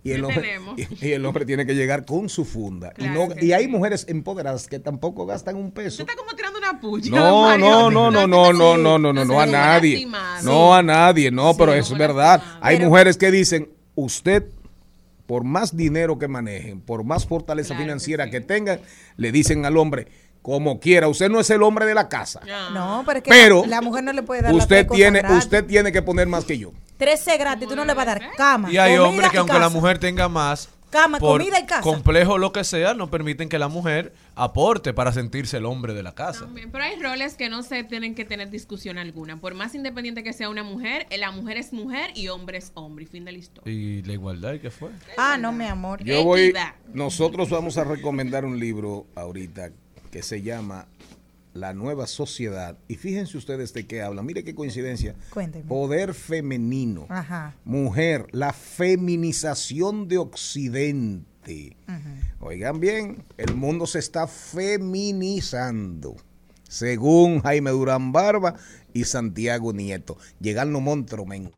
Y el, ¿Qué hombre, y, y el hombre tiene que llegar con su funda. Y, Claro no- y hay sí. mujeres empoderadas que tampoco gastan un peso. Usted está como tirando una puya. No, Mario. no, no, no, no, no, no, no, no, no a nadie. No a nadie, no, pero es verdad. Hay mujeres que dicen, usted, por más dinero que manejen, por más fortaleza Claro que financiera sí. que tengan, le dicen al hombre, como quiera, usted no es el hombre de la casa. No, pero es que Pero la mujer no le puede dar Usted tiene, gratis. usted tiene que poner más que yo. 13 gratis, tú no le vas a dar cama. Y hay hombres que aunque la mujer tenga más, Cama, por comida y casa. complejo lo que sea, no permiten que la mujer aporte para sentirse el hombre de la casa. También, pero hay roles que no se tienen que tener discusión alguna. Por más independiente que sea una mujer, eh, la mujer es mujer y hombre es hombre. Y fin de la historia. ¿Y la igualdad qué fue? Ah, no, mi amor. Yo voy, Equidad. nosotros vamos a recomendar un libro ahorita que se llama La Nueva Sociedad. Y fíjense ustedes de qué habla. Mire qué coincidencia. Cuénteme. Poder femenino. Ajá. Mujer, la feminización de Occidente. Oigan bien, el mundo se está feminizando. Según Jaime Durán Barba y Santiago Nieto. Llegan los monstruos, men.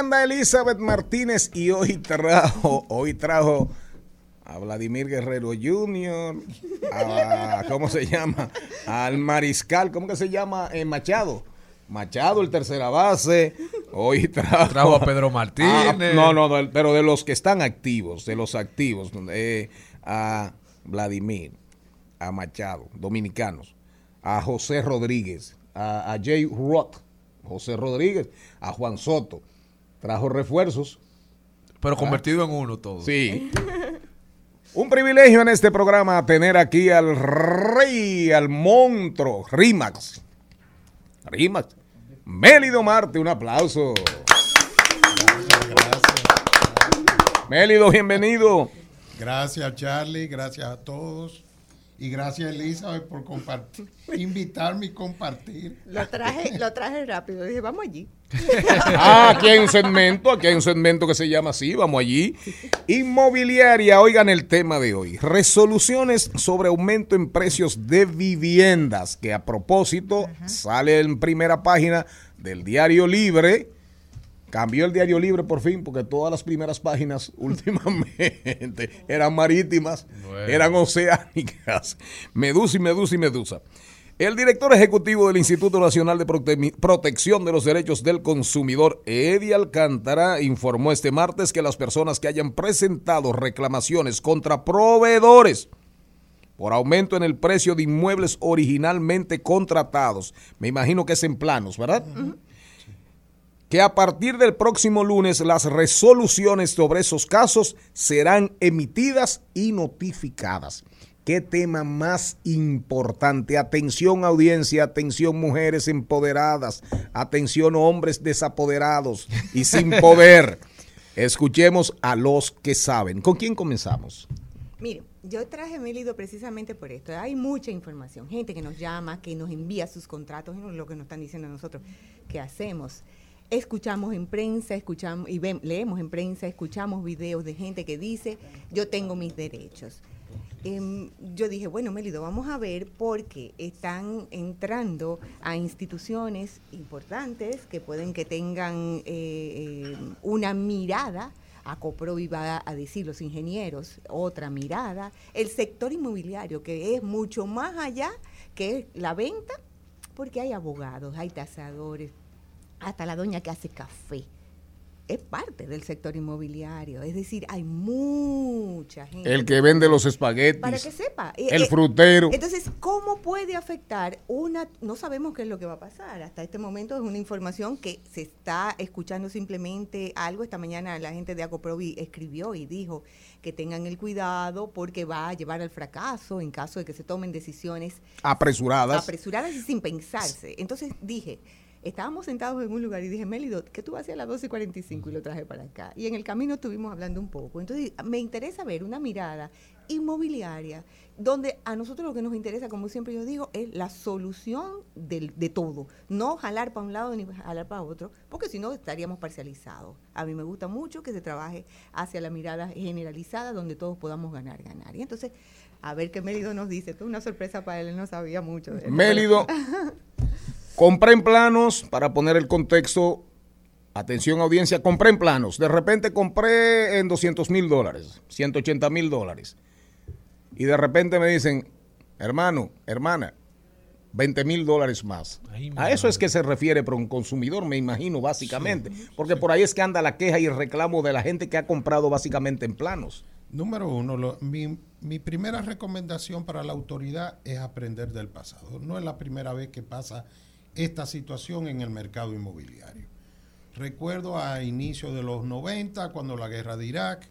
Anda Elizabeth Martínez y hoy trajo, hoy trajo a Vladimir Guerrero Jr., a, ¿cómo se llama? Al mariscal, ¿cómo que se llama? Eh, Machado. Machado, el tercera base. Hoy trajo, Trajo a Pedro Martínez. No, no, no, pero de los que están activos, de los activos, eh, a Vladimir, a Machado, dominicanos, a José Rodríguez, a, a Jay Roth, José Rodríguez, a Juan Soto. Trajo refuerzos. Pero convertido en uno todo. Sí. Un privilegio en este programa tener aquí al rey, al monstruo, Rimax. Rimax. Mélido Marte, un aplauso. Mélido, bienvenido. Gracias Charlie, gracias a todos y gracias Elizabeth por compartir, invitarme y compartir. Lo traje, lo traje rápido. Dije, vamos allí. Ah, aquí hay un segmento, aquí hay un segmento que se llama así, vamos allí. Inmobiliaria, oigan el tema de hoy. Resoluciones sobre aumento en precios de viviendas, que a propósito sale en primera página del Diario Libre. Cambió el Diario Libre por fin, porque todas las primeras páginas últimamente eran marítimas, Bueno. eran oceánicas. Medusa y Medusa y Medusa. El director ejecutivo del Instituto Nacional de Prote- Protección de los Derechos del Consumidor, Eddie Alcántara, informó este martes que las personas que hayan presentado reclamaciones contra proveedores por aumento en el precio de inmuebles originalmente contratados, me imagino que es en planos, ¿verdad? Que a partir del próximo lunes las resoluciones sobre esos casos serán emitidas y notificadas. ¿Qué tema más importante? Atención audiencia, atención mujeres empoderadas, atención hombres desapoderados y sin poder. Escuchemos a los que saben. ¿Con quién comenzamos? Mire, yo traje Mélido precisamente por esto. Hay mucha información, gente que nos llama, que nos envía sus contratos, y lo que nos están diciendo a nosotros. ¿Qué hacemos? Escuchamos en prensa, escuchamos y ven- leemos en prensa, escuchamos videos de gente que dice, yo tengo mis derechos. Em, yo dije, bueno, Mélido, vamos a ver porque están entrando a instituciones importantes que pueden que tengan eh, eh, una mirada Acopro iba a decir los ingenieros, otra mirada. El sector inmobiliario, que es mucho más allá que la venta, porque hay abogados, hay tasadores, hasta la doña que hace café. Es parte del sector inmobiliario. Es decir, hay mucha gente. El que vende los espaguetis. Para que sepa. Eh, El eh, frutero. Entonces, ¿cómo puede afectar una... No sabemos qué es lo que va a pasar. Hasta este momento es una información que se está escuchando simplemente algo. Esta mañana la gente de Acoprovi escribió y dijo que tengan el cuidado porque va a llevar al fracaso en caso de que se tomen decisiones Apresuradas. apresuradas y sin pensarse. Entonces dije, estábamos sentados en un lugar y dije, Melido, ¿qué tú hacías a las 12 y 45? Y lo traje para acá. Y en el camino estuvimos hablando un poco. Entonces me interesa ver una mirada inmobiliaria donde a nosotros lo que nos interesa, como siempre yo digo, es la solución del- de todo. No jalar para un lado ni jalar para otro, porque si no estaríamos parcializados. A mí me gusta mucho que se trabaje hacia la mirada generalizada donde todos podamos ganar, ganar. Y entonces, a ver qué Melido nos dice. Esto es una sorpresa para él, él no sabía mucho. de. Mélido. Compré en planos, para poner el contexto, atención audiencia, compré en planos. De repente compré en 200 mil dólares, 180 mil dólares. Y de repente me dicen, hermano, hermana, 20 mil dólares más. Ay, A eso es que se refiere por un consumidor, me imagino, básicamente. Porque por ahí es que anda la queja y el reclamo de la gente que ha comprado básicamente en planos. Número uno, lo- mi, mi primera recomendación para la autoridad es aprender del pasado. No es la primera vez que pasa esta situación en el mercado inmobiliario. Recuerdo a inicio de los 90, cuando la guerra de Irak,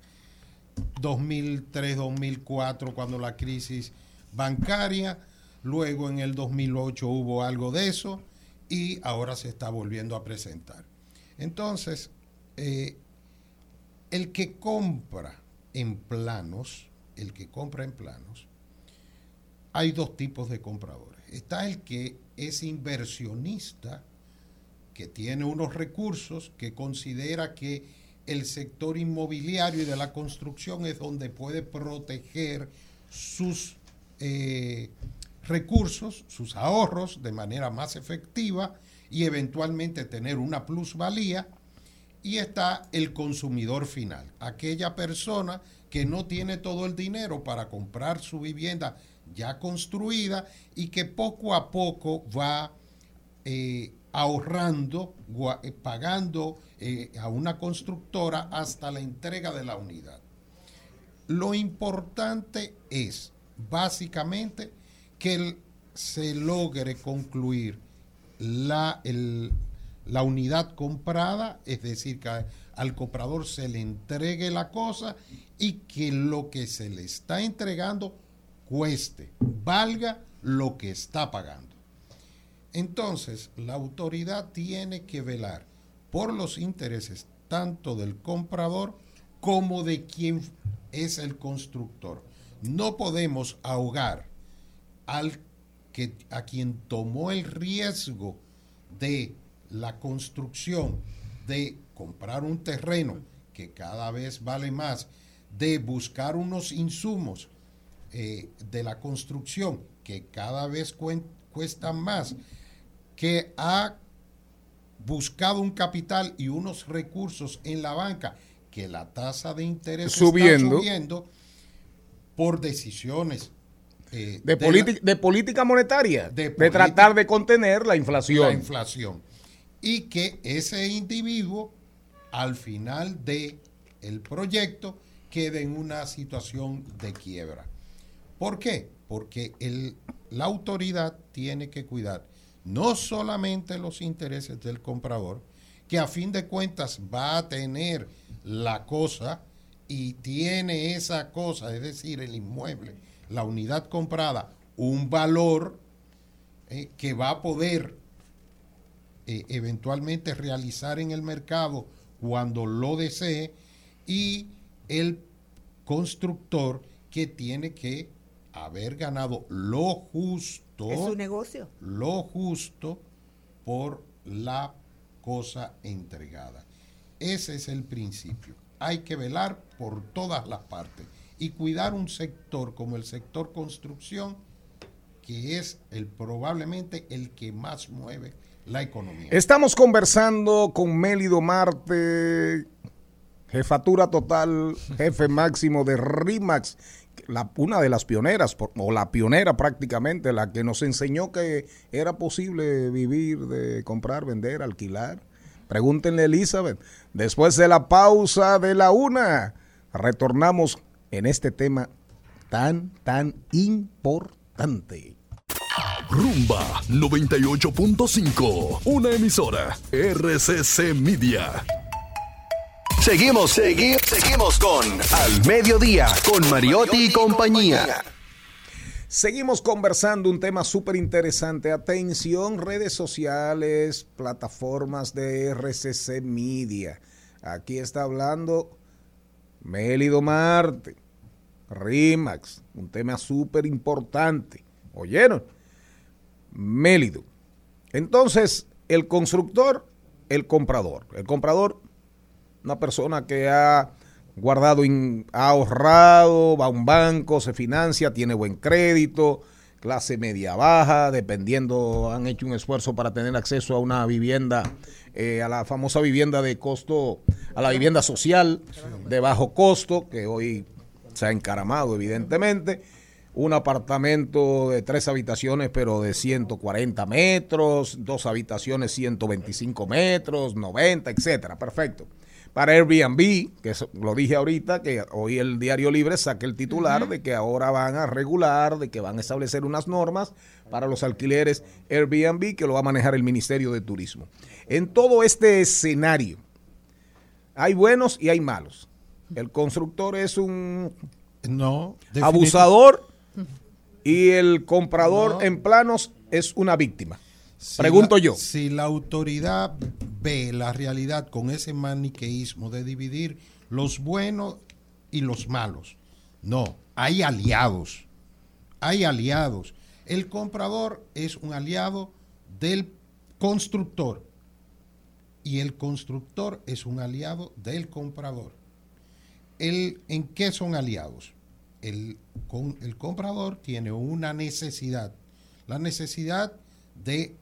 2003-2004, cuando la crisis bancaria, luego en el 2008 hubo algo de eso y ahora se está volviendo a presentar. Entonces, eh, el que compra en planos, el que compra en planos, hay dos tipos de compradores. Está el que es inversionista, que tiene unos recursos, que considera que el sector inmobiliario y de la construcción es donde puede proteger sus eh, recursos, sus ahorros de manera más efectiva y eventualmente tener una plusvalía y está el consumidor final, aquella persona que no tiene todo el dinero para comprar su vivienda ya construida y que poco a poco va eh, ahorrando, eh, pagando eh, a una constructora hasta la entrega de la unidad. Lo importante es, básicamente, que se logre concluir la, la unidad comprada, es decir, que al comprador se le entregue la cosa y que lo que se le está entregando cueste, valga lo que está pagando. Entonces, la autoridad tiene que velar por los intereses tanto del comprador como de quien es el constructor. No podemos ahogar al que, a quien tomó el riesgo de la construcción, de comprar un terreno que cada vez vale más, de buscar unos insumos eh, de la construcción que cada vez cuestan más, que ha buscado un capital y unos recursos en la banca que la tasa de interés Subiendo. está subiendo por decisiones eh, De, la- política- de política monetaria, De de, tratar de contener la inflación. la inflación y que ese individuo al final de el proyecto quede en una situación de quiebra. ¿Por qué? Porque el- la autoridad tiene que cuidar no solamente los intereses del comprador, que a fin de cuentas va a tener la cosa y tiene esa cosa, es decir, el inmueble, la unidad comprada, un valor eh, que va a poder eh, eventualmente realizar en el mercado cuando lo desee y el constructor que tiene que haber ganado lo justo Es su negocio. lo justo por la cosa entregada. Ese es el principio. Hay que velar por todas las partes y cuidar un sector como el sector construcción, que es el probablemente el que más mueve la economía. Estamos conversando con Mélido Marte, jefatura total, jefe máximo de RIMAX, una de las pioneras, o la pionera prácticamente, la que nos enseñó que era posible vivir de comprar, vender, alquilar. Pregúntenle Elizabeth. Después de la pausa de la una, retornamos en este tema tan, tan importante. Rumba 98.5, una emisora RCC Media. Seguimos, seguimos, seguimos con Al Mediodía, con Mariotti y compañía. Seguimos conversando un tema súper interesante. Atención, redes sociales, plataformas de RCC Media. Aquí está hablando Mélido Marte, RIMAX, un tema súper importante. ¿Oyeron? Mélido. Entonces, el constructor, el comprador. El comprador, una persona que ha guardado, ha ahorrado, va a un banco, se financia, tiene buen crédito, clase media baja, dependiendo, han hecho un esfuerzo para tener acceso a una vivienda, eh, a la famosa vivienda de costo, a la vivienda social de bajo costo, que hoy se ha encaramado evidentemente. Un apartamento de tres habitaciones, pero de 140 metros, dos habitaciones 125 metros, 90, etcétera. Perfecto. Para Airbnb, que lo dije ahorita, que hoy el Diario Libre saque el titular de que ahora van a regular, de que van a establecer unas normas para los alquileres Airbnb, que lo va a manejar el Ministerio de Turismo. En todo este escenario, hay buenos y hay malos. El constructor es un No, abusador y el comprador en planos es una víctima. Si Pregunto la- yo. Si la autoridad ve la realidad con ese maniqueísmo de dividir los buenos y los malos, no, hay aliados. Hay aliados. El comprador es un aliado del constructor y el constructor es un aliado del comprador. El, ¿En qué son aliados? El, con- el comprador tiene una necesidad, la necesidad de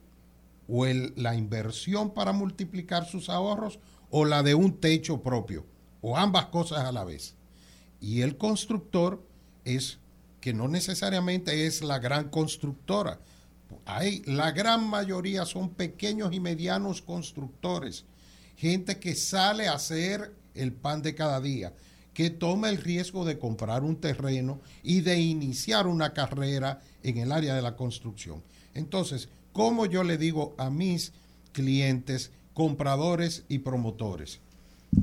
o el- la inversión para multiplicar sus ahorros o la de un techo propio, o ambas cosas a la vez. Y el constructor es que no necesariamente es la gran constructora. Hay, la gran mayoría son pequeños y medianos constructores, gente que sale a hacer el pan de cada día, que toma el riesgo de comprar un terreno y de iniciar una carrera en el área de la construcción. Entonces, ¿cómo yo le digo a mis clientes, compradores y promotores?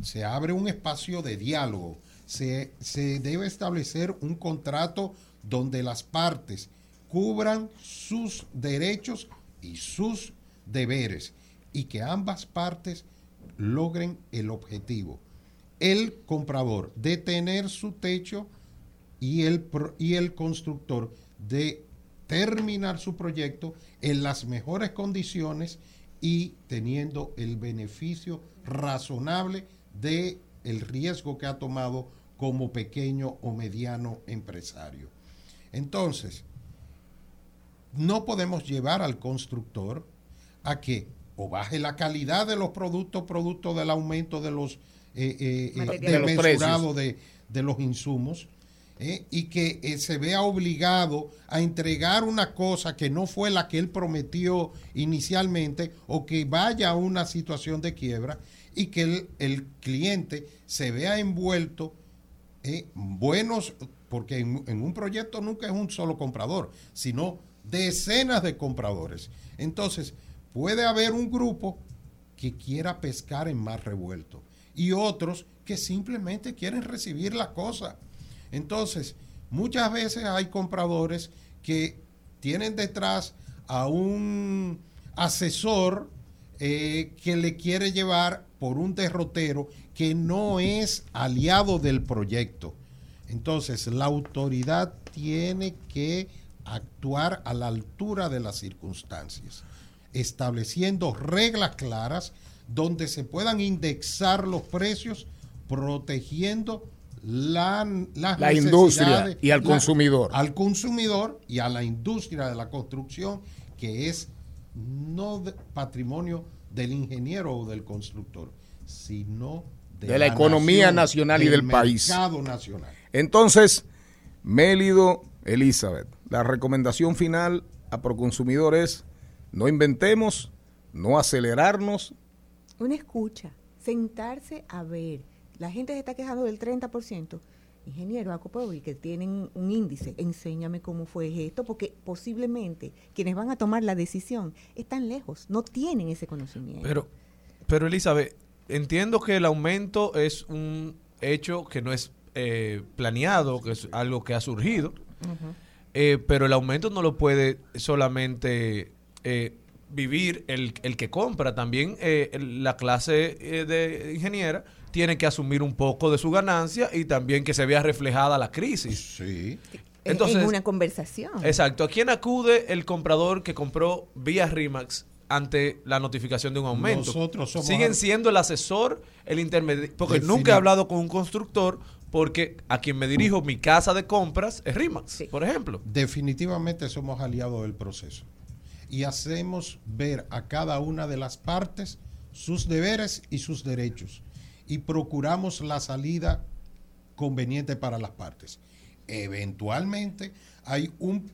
Se abre un espacio de diálogo, se, se debe establecer un contrato donde las partes cubran sus derechos y sus deberes y que ambas partes logren el objetivo. El comprador de tener su techo y el, y el constructor de terminar su proyecto en las mejores condiciones y teniendo el beneficio razonable de el riesgo que ha tomado como pequeño o mediano empresario. Entonces, no podemos llevar al constructor a que o baje la calidad de los productos producto del aumento de los eh, eh, eh. De de, de los insumos eh, y que se vea obligado a entregar una cosa que no fue la que él prometió inicialmente o que vaya a una situación de quiebra y que el, el cliente se vea envuelto eh, buenos, porque en, en un proyecto nunca es un solo comprador, sino decenas de compradores. Entonces, puede haber un grupo que quiera pescar en mar revuelto y otros que simplemente quieren recibir la cosa. Entonces, muchas veces hay compradores que tienen detrás a un asesor eh, que le quiere llevar por un derrotero que no es aliado del proyecto. Entonces, la autoridad tiene que actuar a la altura de las circunstancias, estableciendo reglas claras donde se puedan indexar los precios, protegiendo la, las La industria y al la- consumidor. al consumidor y a la industria de la construcción, que es no de- patrimonio del ingeniero o del constructor, sino de la economía nación, nacional y del país. mercado nacional. Entonces, Mélido, Elizabeth, la recomendación final a Proconsumidor es no inventemos, no acelerarnos. Una escucha, sentarse a ver. La gente se está quejando del 30%. Ingeniero Acopovi, que tienen un índice, enséñame cómo fue esto, porque posiblemente quienes van a tomar la decisión están lejos, no tienen ese conocimiento. Pero, pero Elizabeth, entiendo que el aumento es un hecho que no es eh, planeado, que es algo que ha surgido, eh, pero el aumento no lo puede solamente eh, vivir el, el que compra, también eh, la clase eh, de ingeniera tiene que asumir un poco de su ganancia y también que se vea reflejada la crisis. Sí. En- Entonces, en una conversación. Exacto. ¿A quién acude el comprador que compró vía RIMAX ante la notificación de un aumento? Nosotros somos Siguen siendo el asesor, el intermediario. Porque nunca he hablado con un constructor porque a quien me dirijo mi casa de compras es RIMAX, por ejemplo. Definitivamente somos aliados del proceso y hacemos ver a cada una de las partes sus deberes y sus derechos y procuramos la salida conveniente para las partes. Eventualmente hay un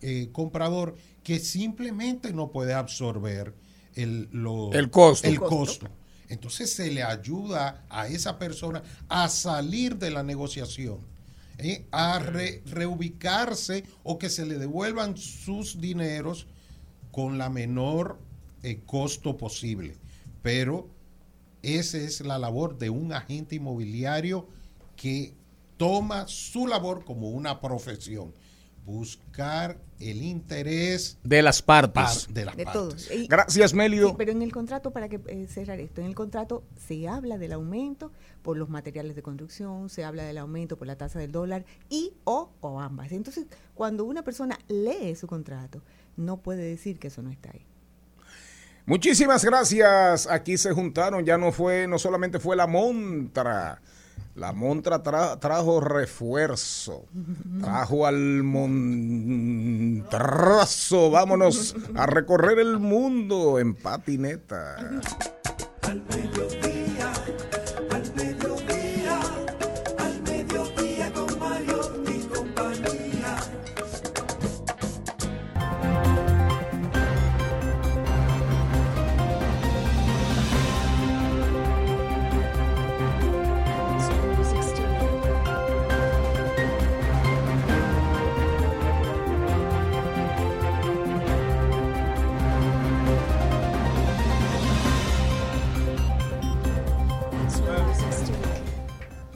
eh, comprador que simplemente no puede absorber el, lo- El costo. el costo. costo. Entonces se le ayuda a esa persona a salir de la negociación, ¿eh? a re- reubicarse o que se le devuelvan sus dineros con la menor eh, costo posible. Pero esa es la labor de un agente inmobiliario que toma su labor como una profesión. Buscar el interés De las partes. par- de las de partes. todos. Y- Gracias, Mélido. Sí, pero en el contrato, para que eh, cerrar esto, en el contrato se habla del aumento por los materiales de construcción, se habla del aumento por la tasa del dólar y o, o ambas. Entonces, cuando una persona lee su contrato, no puede decir que eso no está ahí. Muchísimas gracias. Aquí se juntaron. Ya no fue, no solamente fue la montra. La montra tra- trajo refuerzo. Trajo al montrazo. Vámonos a recorrer el mundo en patineta.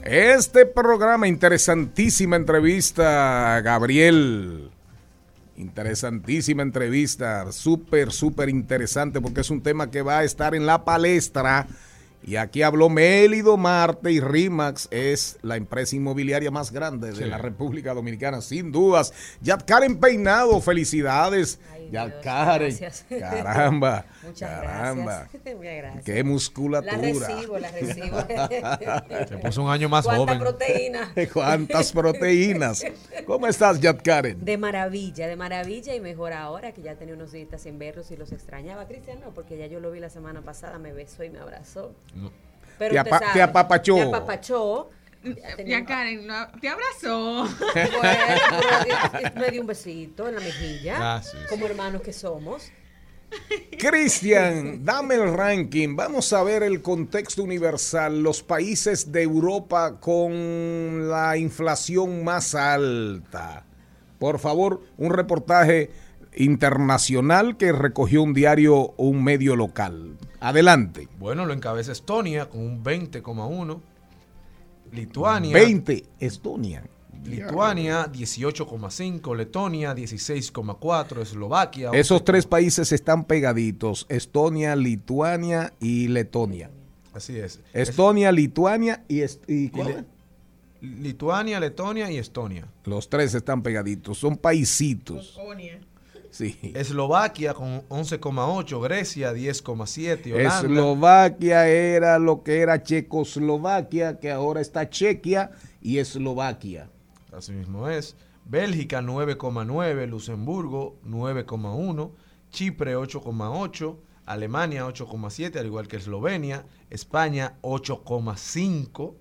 Este programa, interesantísima entrevista, Gabriel. Interesantísima entrevista, súper, súper interesante porque es un tema que va a estar en la palestra. Y aquí habló Mélido Marte y RIMAX es la empresa inmobiliaria más grande de Sí. la República Dominicana, sin dudas. Yad Karen Peinado, felicidades. Yad Karen, gracias. caramba, Muchas caramba. gracias. Muchas gracias. Qué musculatura. La recibo, la recibo. Se puso un año más ¿Cuánta joven. proteína? ¿Cuántas proteínas? ¿Cómo estás, Yad Karen? De maravilla, de maravilla y mejor ahora que ya tenía unos días sin verlos y los extrañaba. Cristian no, porque ya yo lo vi la semana pasada, me besó y me abrazó. No. Pero Te apa- sabe, te apapachó. Te apapachó. Ya Karen, no, te abrazó. Bueno, me dio un besito en la mejilla, Ah, sí, sí. como hermanos que somos. Cristian, dame el ranking. Vamos a ver el contexto universal. Los países de Europa con la inflación más alta. Por favor, un reportaje internacional que recogió un diario o un medio local. Adelante. Bueno, lo encabeza Estonia con un 20,1. Lituania. 20, Estonia. Lituania 18,5, Letonia 16,4, Eslovaquia. Esos tres países están pegaditos. Estonia, Lituania y Letonia. Así es. Estonia, Lituania y, est- y. Lituania, Letonia y Estonia. Los tres están pegaditos. Son paisitos. Eslovaquia con 11,8, Grecia 10,7. Eslovaquia era lo que era Checoslovaquia, que ahora está Chequia y Eslovaquia. Así mismo es. Bélgica 9,9, Luxemburgo 9,1, Chipre 8,8, Alemania 8,7, al igual que Eslovenia, España 8,5.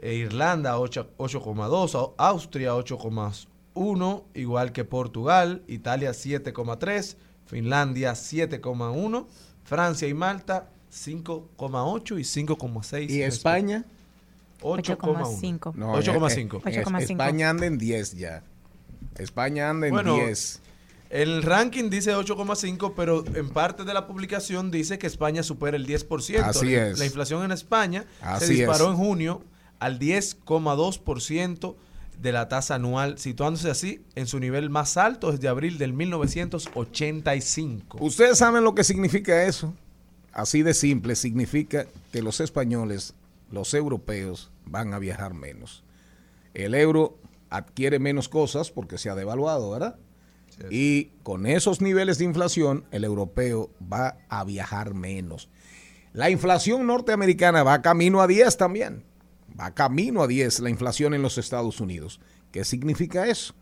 E Irlanda 8,2, Austria 8,8 1, igual que Portugal, Italia 7,3, Finlandia 7,1, Francia y Malta 5,8 y 5,6. ¿Y España? 8,5. No, Es, eh, España anda en 10 ya. España anda en bueno, 10. El ranking dice 8,5, pero en parte de la publicación dice que España supera el 10%. Así la, es. La inflación en España se disparó en junio al 10,2% de la tasa anual, situándose así en su nivel más alto desde abril del 1985. Ustedes saben lo que significa eso. Así de simple, significa que los españoles, los europeos, van a viajar menos. El euro adquiere menos cosas porque se ha devaluado, ¿verdad? Y con esos niveles de inflación, el europeo va a viajar menos. La inflación norteamericana va camino a 10 también. Va camino a 10 la inflación en los Estados Unidos. ¿Qué significa eso?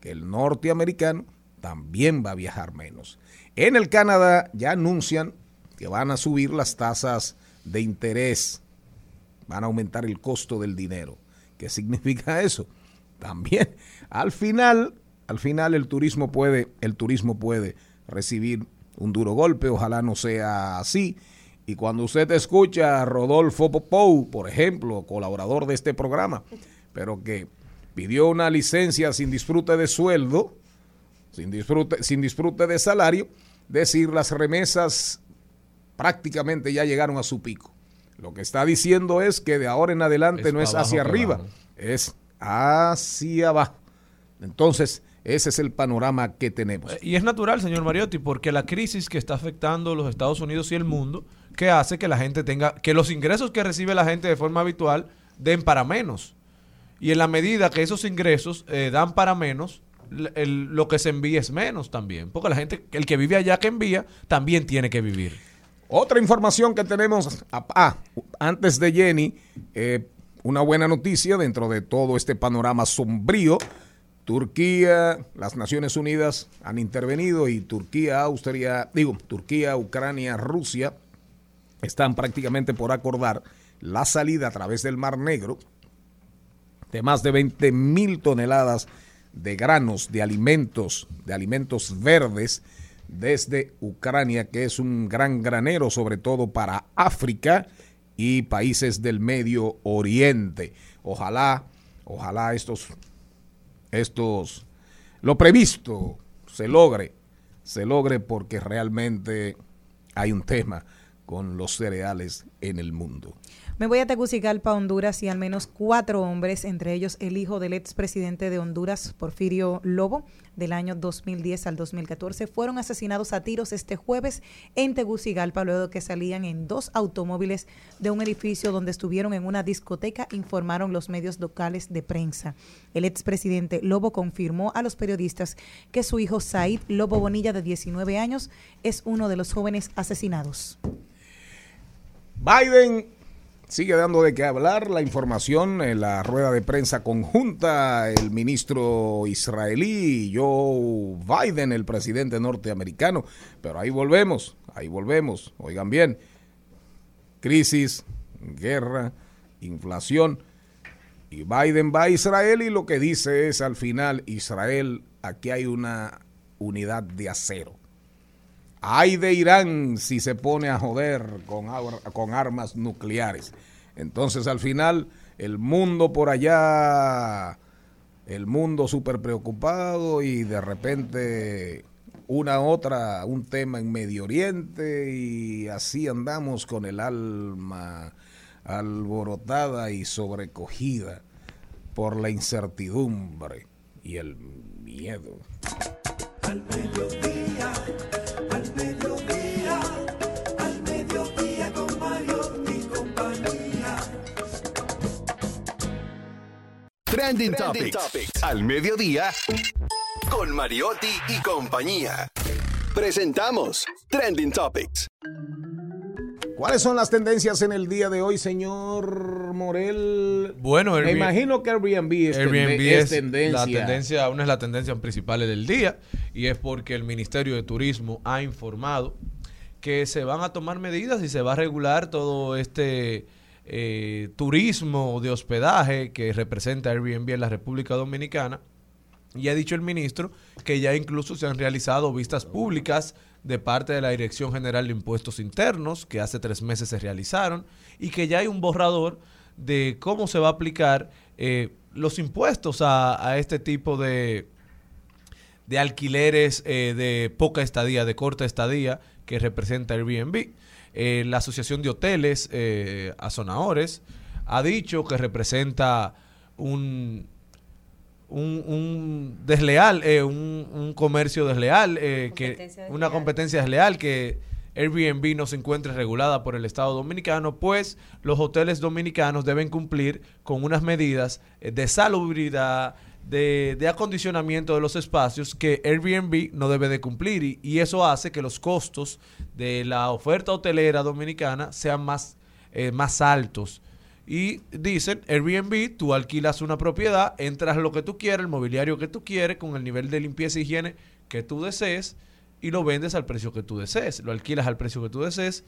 Que el norteamericano también va a viajar menos. En el Canadá ya anuncian que van a subir las tasas de interés. Van a aumentar el costo del dinero. ¿Qué significa eso? También al final, al final el turismo puede, el turismo puede recibir un duro golpe, ojalá no sea así. Y cuando usted escucha a Rodolfo Popou, por ejemplo, colaborador de este programa, pero que pidió una licencia sin disfrute de sueldo, sin disfrute, sin disfrute de salario, decir las remesas prácticamente ya llegaron a su pico. Lo que está diciendo es que de ahora en adelante Es no es hacia arriba, vamos. es hacia abajo. Entonces, ese es el panorama que tenemos. Y es natural, señor Mariotti, porque la crisis que está afectando los Estados Unidos y el mundo, que hace que la gente tenga, que los ingresos que recibe la gente de forma habitual den para menos. Y en la medida que esos ingresos eh, dan para menos, lo que se envía es menos también. Porque la gente, el que vive allá que envía, también tiene que vivir. Otra información que tenemos, ah, antes de Jenny, eh, una buena noticia dentro de todo este panorama sombrío. Turquía, las Naciones Unidas han intervenido y Turquía, Austria, digo, Turquía, Ucrania, Rusia están prácticamente por acordar la salida a través del Mar Negro de más de 20 mil toneladas de granos, de alimentos, de alimentos verdes desde Ucrania, que es un gran granero, sobre todo para África y países del Medio Oriente. Ojalá, ojalá estos, estos, lo previsto se logre, se logre porque realmente hay un tema con los cereales en el mundo. Me voy a Tegucigalpa, Honduras, y al menos cuatro hombres, entre ellos el hijo del expresidente de Honduras, Porfirio Lobo, del año 2010 al 2014, fueron asesinados a tiros este jueves en Tegucigalpa, luego que salían en dos automóviles de un edificio donde estuvieron en una discoteca, informaron los medios locales de prensa. El expresidente Lobo confirmó a los periodistas que su hijo Said Lobo Bonilla, de 19 años, es uno de los jóvenes asesinados. Biden sigue dando de qué hablar la información en la rueda de prensa conjunta. El ministro israelí Joe Biden, el presidente norteamericano. Pero ahí volvemos, ahí volvemos. Oigan bien, crisis, guerra, inflación. Y Biden va a Israel y lo que dice es al final, Israel, aquí hay una unidad de acero. Hay de Irán si se pone a joder con, ar- con armas nucleares. Entonces al final el mundo por allá, el mundo súper preocupado y de repente una otra, un tema en Medio Oriente y así andamos con el alma alborotada y sobrecogida por la incertidumbre y el miedo. Al Trending, Topics. Al mediodía con Mariotti y compañía. Presentamos Trending Topics. ¿Cuáles son las tendencias en el día de hoy, señor Morel? Bueno, Me imagino que Airbnb es, Airbnb es es tendencia. La tendencia, una de las tendencias principales del día y es porque el Ministerio de Turismo ha informado que se van a tomar medidas y se va a regular todo este eh, turismo de hospedaje que representa Airbnb en la República Dominicana. Y ha dicho el ministro que ya incluso se han realizado vistas públicas de parte de la Dirección General de Impuestos Internos, que hace tres meses se realizaron, y que ya hay un borrador de cómo se va a aplicar eh, los impuestos a, este tipo de, de alquileres eh, de poca estadía, de corta estadía, que representa Airbnb. Eh, la Asociación de Hoteles eh, Azonadores ha dicho que representa un, un, un desleal, eh, un, un comercio desleal, que, una competencia desleal que Airbnb no se encuentre regulada por el Estado Dominicano, pues los hoteles dominicanos deben cumplir con unas medidas de salubridad, de, de acondicionamiento de los espacios que Airbnb no debe de cumplir y, y eso hace que los costos de la oferta hotelera dominicana sean más, eh, más altos. Y dicen, Airbnb, tú alquilas una propiedad, entras lo que tú quieres, el mobiliario que tú quieres, con el nivel de limpieza e higiene que tú desees, y lo vendes al precio que tú desees, lo alquilas al precio que tú desees,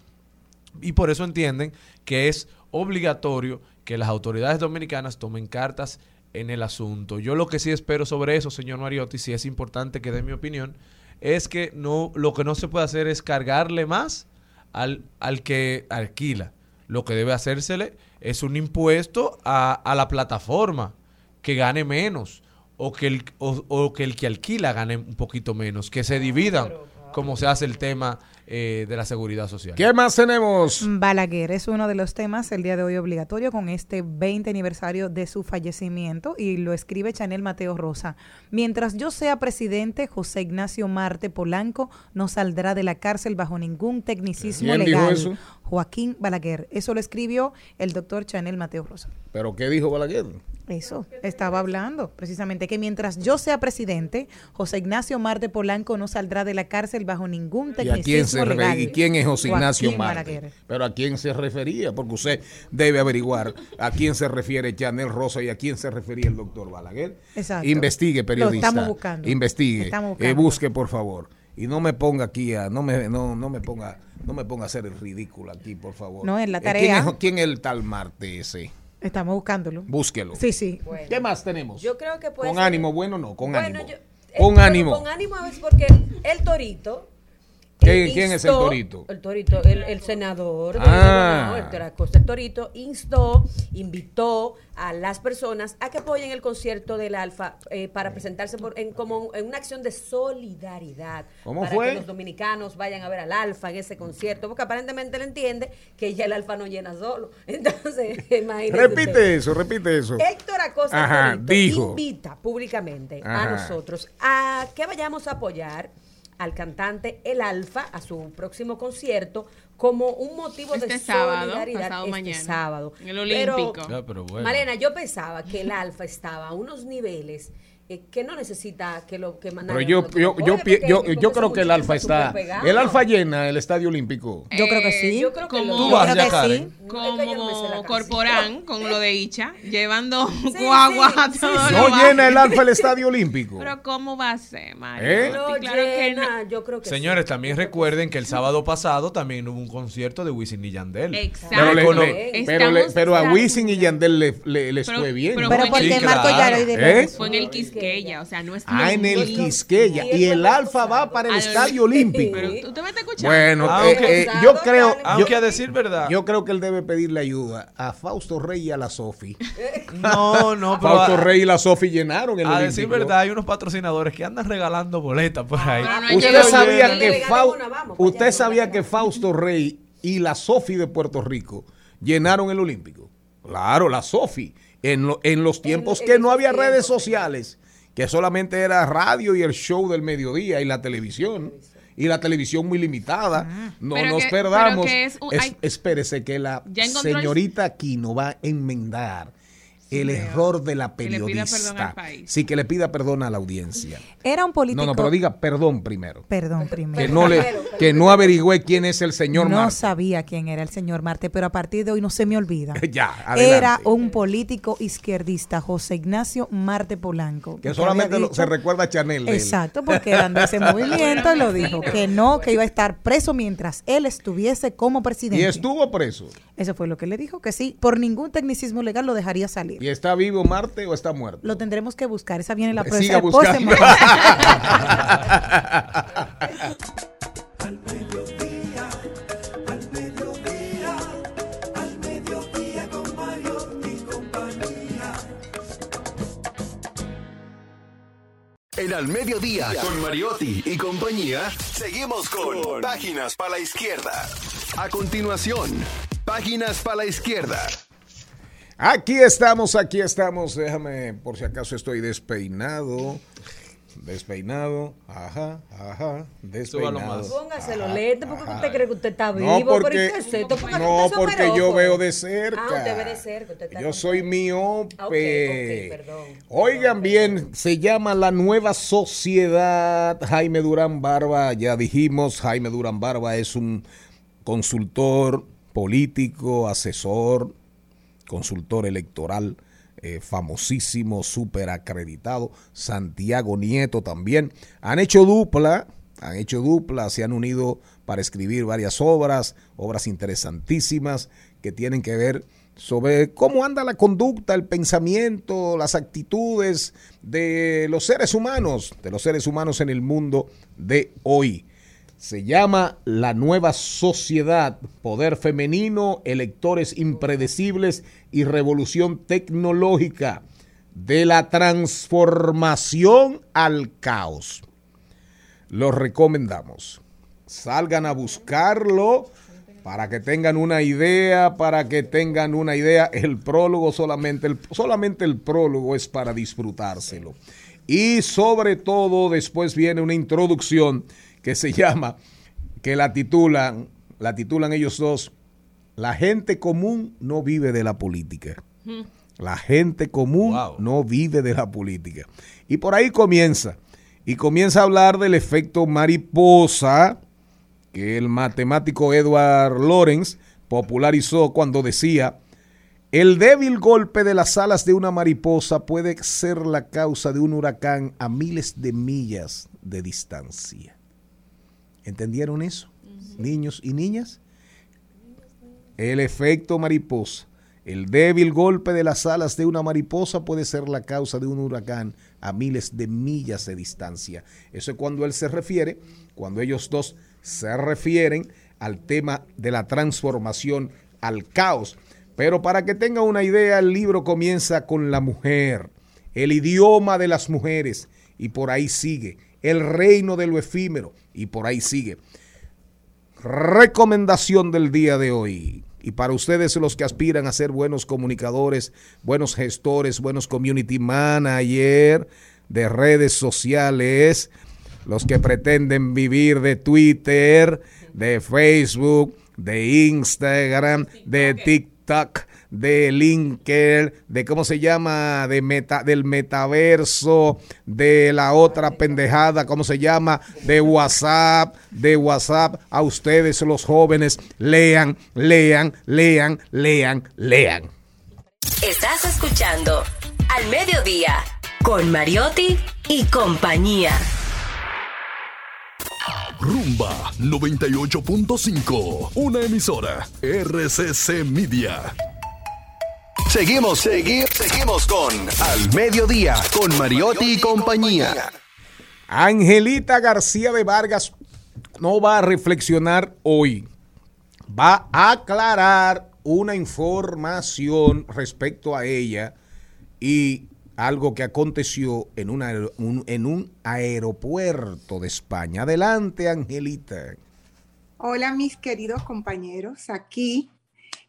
y por eso entienden que es obligatorio que las autoridades dominicanas tomen cartas en el asunto. Yo lo que sí espero sobre eso, señor Mariotti, si es importante que dé mi opinión, es que no, lo que no se puede hacer es cargarle más al, al que alquila. Lo que debe hacérsele es un impuesto a, a la plataforma que gane menos o que, el, o, o que el que alquila gane un poquito menos, que se dividan como se hace el tema eh, de la seguridad social. ¿Qué más tenemos? Balaguer es uno de los temas el día de hoy obligatorio con este 20 aniversario de su fallecimiento y lo escribe Chanel Mateo Rosa. Mientras yo sea presidente, José Ignacio Marte Polanco no saldrá de la cárcel bajo ningún tecnicismo ¿Quién dijo legal. eso? Joaquín Balaguer. Eso lo escribió el doctor Chanel Mateo Rosa. ¿Pero qué dijo Balaguer? Eso, estaba hablando precisamente que mientras yo sea presidente, José Ignacio Marte Polanco no saldrá de la cárcel bajo ningún ¿Y a tecnicismo quién, se legal. ¿Y quién es José Ignacio Marte? Balaguer. Pero a quién se refería, porque usted debe averiguar a quién se refiere Chanel Rosa y a quién se refería el doctor Balaguer. Exacto. Investigue, Lo periodista. estamos buscando. Investigue. Estamos Eh, busque, por favor. Y no me ponga aquí a, no me, no, no me ponga, no me ponga a hacer el ridículo aquí, por favor. No, en la Eh, ¿quién tarea. es- ¿Quién es el tal Marte ese? Estamos buscándolo. Búsquelo. Sí, sí. ¿Qué más tenemos? Yo creo que puede Con ser- ánimo, bueno, no, con Bueno, ánimo. yo- con eh, ánimo. Con ánimo es porque el torito. ¿Quién- quién es el torito? El torito, el, el senador. Ah. Acosta, el torito instó, invitó a las personas a que apoyen el concierto del Alfa eh, para presentarse por- en, como en una acción de solidaridad. ¿Cómo para fue? que los dominicanos vayan a ver al Alfa en ese concierto, porque aparentemente él entiende que ya el Alfa no llena solo. Entonces, imagínese Repite usted. eso, repite eso. Héctor Acosta Ajá, Torito dijo. invita públicamente Ajá. a nosotros a que vayamos a apoyar al cantante El Alfa a su próximo concierto como un motivo Este de sábado, solidaridad pasado este mañana, sábado. en el Olímpico. Pero, Ah, pero bueno. Malena, yo pensaba que el Alfa estaba a unos niveles eh, que no necesita que lo que Pero yo, yo, yo, yo, yo creo que el Alfa está pegado. El Alfa llena el Estadio Olímpico. Yo creo que Eh, sí. Yo creo que como, Tú vas creo que sí. No, es que no como canción. Corporán con lo de Icha, llevando Sí, guagua sí, a todos los No llena el. Alfa el Estadio Olímpico. Pero ¿cómo va a ser, Mario? ¿Eh? Lo Sí, claro que no. llena, yo creo que sí. Señores, también recuerden que el sábado pasado también hubo un concierto de Wisin y Yandel. Exacto. Pero, le- le- pero, le- pero a Wisin y Yandel le- fue bien. pero ¿no? Porque Marco claro. ya lo y de ¿Eh? Fue en el Quisqueya, o sea, no es Ah, en el. Quisqueya. Y Y el Alfa va para el Estadio Olímpico. Pero usted me está escuchando. Bueno, eh, eh, yo creo, Aunque a decir verdad, yo creo que él debe pedirle ayuda a Fausto Rey y a la Sofi. no, no, pero Fausto Rey y la Sofi llenaron el a decir Olímpico. verdad, hay unos patrocinadores que andan regalando boletas por ahí. Usted sabía que usted sabía Fausto Rey y la Sofi de Puerto Rico llenaron el Olímpico. Claro, la Sofi en, lo- en los tiempos en que no había redes sí. sociales, que solamente era radio y el show del mediodía y la televisión. Y la televisión muy limitada. No Pero nos que- perdamos. que es Es- espérese que la encontró el- señorita Aquino va a enmendar el error de la Que le pida perdón periodista. al país. Sí, que le pida perdón a la audiencia. Era un político. No, no, pero diga perdón primero. Perdón, primero. Que no, le, que no averigüe quién es el señor no Marte. sabía quién era el señor Marte, pero a partir de hoy no se me olvida. Ya, adelante. Era un político izquierdista, José Ignacio Marte Polanco. Que solamente se recuerda a Chanel. Exacto, porque eran de ese movimiento y lo dijo, que no, que iba a estar preso mientras él estuviese como Y presidente. estuvo preso. Eso fue lo que le dijo, que sí, por ningún tecnicismo legal lo dejaría salir. ¿Y está vivo Marte o está muerto? Lo tendremos que buscar, esa viene la Siga próxima por buscando. semana. Al mediodía, al mediodía, al mediodía con Mario y compañía. En Al Mediodía, con Mariotti y compañía, seguimos con Páginas para la Izquierda. A continuación, Páginas para la Izquierda. Aquí estamos, aquí estamos. Déjame, por si acaso estoy despeinado. Despeinado. Ajá, ajá. Despeinado. Póngase los lentes, porque ajá. usted cree que usted está vivo. No, ¿Pero porque, ¿y qué es esto? Póngase no, usted porque yo veo de cerca. Ah, usted ve de cerca. Usted está Yo soy miope. Ah. Oigan bien, se llama La Nueva Sociedad. Jaime Durán Barba, ya dijimos, Jaime Durán Barba es un consultor político, asesor, consultor electoral, eh, famosísimo, súper acreditado. Santiago Nieto también. Han hecho dupla, han hecho dupla, se han unido para escribir varias obras, obras interesantísimas que tienen que ver sobre cómo anda la conducta, el pensamiento, las actitudes de los seres humanos, de los seres humanos en el mundo de hoy. Se llama La Nueva Sociedad, Poder Femenino, Electores Impredecibles y Revolución Tecnológica, de la transformación al caos. Los recomendamos. Salgan a buscarlo para que tengan una idea, para que tengan una idea. El prólogo solamente, solamente el prólogo es para disfrutárselo. Y sobre todo después viene una introducción que se llama, que la titulan, la titulan ellos dos, La gente común no vive de la política. La gente común no vive de la política. Y por ahí comienza. Y comienza a hablar del efecto mariposa que el matemático Edward Lorenz popularizó cuando decía, el débil golpe de las alas de una mariposa puede ser la causa de un huracán a miles de millas de distancia. ¿Entendieron eso? Niños y niñas. El efecto mariposa. El débil golpe de las alas de una mariposa puede ser la causa de un huracán a miles de millas de distancia. Eso es cuando él se refiere, cuando ellos dos se refieren al tema de la transformación al caos. Pero para que tenga una idea, el libro comienza con la mujer, el idioma de las mujeres, y por ahí sigue, el reino de lo efímero, y por ahí sigue. Recomendación del día de hoy. Y para ustedes los que aspiran a ser buenos comunicadores, buenos gestores, buenos community manager de redes sociales, los que pretenden vivir de Twitter, de Facebook, de Instagram, de TikTok, de LinkedIn, de cómo se llama, de meta, del metaverso, de la otra pendejada, cómo se llama, de WhatsApp, de WhatsApp. A ustedes los jóvenes, lean, lean, lean, lean, lean. Estás escuchando Al Mediodía con Mariotti y compañía. Rumba 98.5, una emisora RCC Media. Seguimos, seguimos, seguimos con Al Mediodía, con Mariotti y compañía. Angelita García de Vargas no va a reflexionar hoy. Va a aclarar una información respecto a ella y algo que aconteció en, un aeropuerto de España. Adelante, Angelita. Hola mis queridos compañeros, aquí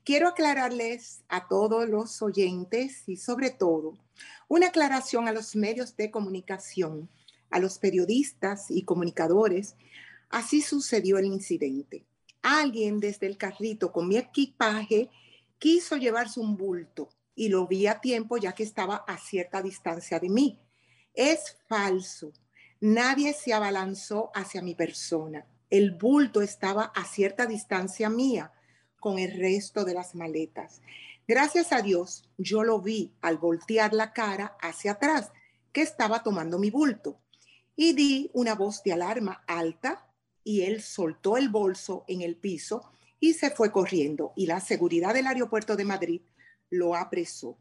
quiero aclararles a todos los oyentes y sobre todo una aclaración a los medios de comunicación, a los periodistas y comunicadores. Así sucedió el incidente. Alguien desde el carrito con mi equipaje quiso llevarse un bulto y lo vi a tiempo ya que estaba a cierta distancia de mí. Es falso. Nadie se abalanzó hacia mi persona. El bulto estaba a cierta distancia mía con el resto de las maletas. Gracias a Dios, yo lo vi al voltear la cara hacia atrás, que estaba tomando mi bulto. Y di una voz de alarma alta y él soltó el bolso en el piso y se fue corriendo. Y la seguridad del aeropuerto de Madrid lo apresó.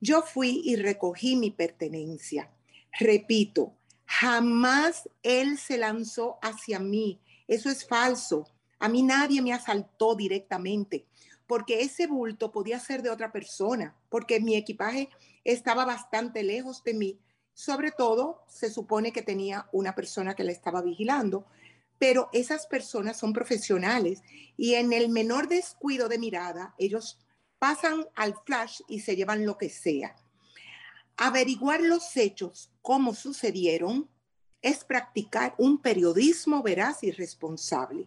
Yo fui y recogí mi pertenencia. Repito, jamás él se lanzó hacia mí. Eso es falso. A mí nadie me asaltó directamente, porque ese bulto podía ser de otra persona, porque mi equipaje estaba bastante lejos de mí. Sobre todo, se supone que tenía una persona que la estaba vigilando, pero esas personas son profesionales y en el menor descuido de mirada, ellos pasan al flash y se llevan lo que sea. Averiguar los hechos, cómo sucedieron, es practicar un periodismo veraz y responsable.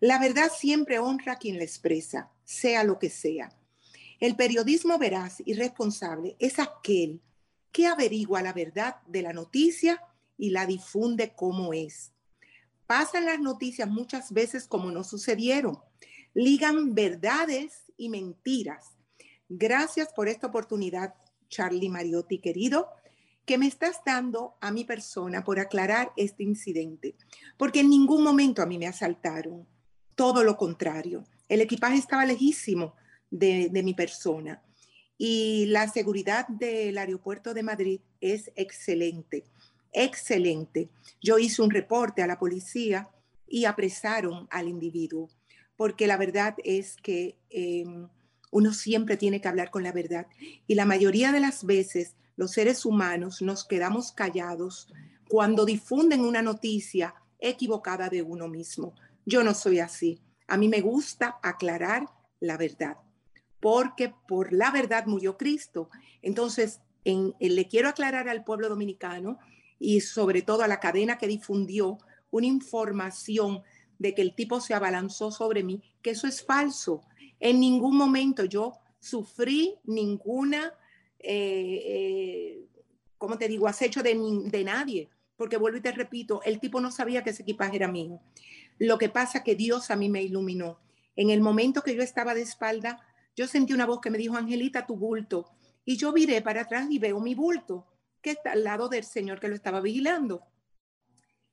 La verdad siempre honra a quien la expresa, sea lo que sea. El periodismo veraz y responsable es aquel que averigua la verdad de la noticia y la difunde como es. Pasan las noticias muchas veces como no sucedieron. Ligan verdades y mentiras. Gracias por esta oportunidad, Charlie Mariotti, querido, que me estás dando a mi persona por aclarar este incidente, porque en ningún momento a mí me asaltaron, todo lo contrario. El equipaje estaba lejísimo de, de mi persona y la seguridad del aeropuerto de Madrid es excelente, excelente. Yo hice un reporte a la policía y apresaron al individuo, porque la verdad es que eh, uno siempre tiene que hablar con la verdad y la mayoría de las veces los seres humanos nos quedamos callados cuando difunden una noticia equivocada de uno mismo. Yo no soy así. A mí me gusta aclarar la verdad, porque por la verdad murió Cristo. Entonces, en, en- le quiero aclarar al pueblo dominicano y sobre todo a la cadena que difundió una información de que el tipo se abalanzó sobre mí, que eso es falso. En ningún momento yo sufrí ninguna, eh, eh, ¿cómo te digo?, acecho de, de nadie, porque vuelvo y te repito, el tipo no sabía que ese equipaje era mío. Lo que pasa que Dios a mí me iluminó. En el momento que yo estaba de espalda, yo sentí una voz que me dijo, Angelita, tu bulto. Y yo viré para atrás y veo mi bulto, que está al lado del señor que lo estaba vigilando.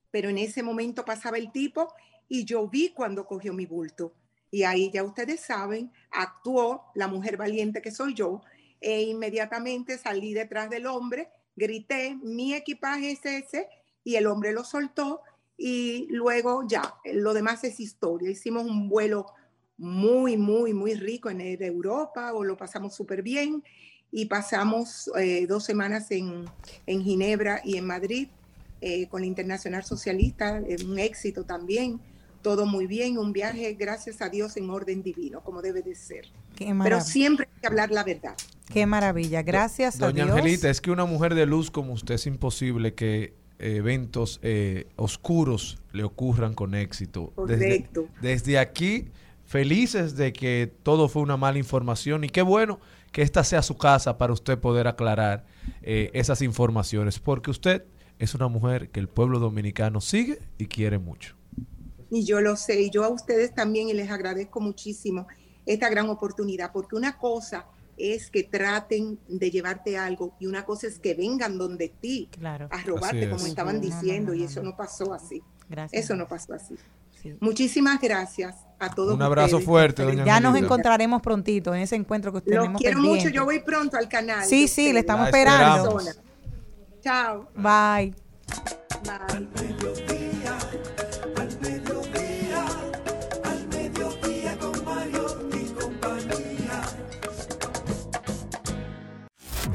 Pero en ese momento pasaba el tipo y yo vi cuando cogió mi bulto. Y ahí ya ustedes saben, actuó la mujer valiente que soy yo e inmediatamente salí detrás del hombre, grité, mi equipaje es ese y el hombre lo soltó y luego ya, lo demás es historia. Hicimos un vuelo muy, muy, muy rico en Europa o lo pasamos súper bien y pasamos eh, dos semanas en, en Ginebra y en Madrid eh, con la Internacional Socialista, eh, un éxito también, todo muy bien, un viaje, gracias a Dios, en orden divino, como debe de ser. Qué Pero siempre hay que hablar la verdad. Qué maravilla. Gracias Doña a Dios. Angelita, es que una mujer de luz como usted es imposible que eh, eventos eh, oscuros le ocurran con éxito. Desde, Correcto. desde aquí, felices de que todo fue una mala información y qué bueno que esta sea su casa para usted poder aclarar eh, esas informaciones, porque usted es una mujer que el pueblo dominicano sigue y quiere mucho. Y yo lo sé, y yo a ustedes también y les agradezco muchísimo esta gran oportunidad, porque una cosa es que traten de llevarte algo y una cosa es que vengan donde ti Claro. a robarte, como es. estaban No, no, diciendo, no, y eso no pasó así. Gracias. Eso no pasó así. Muchísimas gracias a todos. Un abrazo ustedes. fuerte, doña Ya nos encontraremos prontito en ese encuentro que Los tenemos quiero pendiente. mucho, yo voy pronto al canal. Sí, sí, le ustedes. estamos esperando. Chao. Bye. Bye.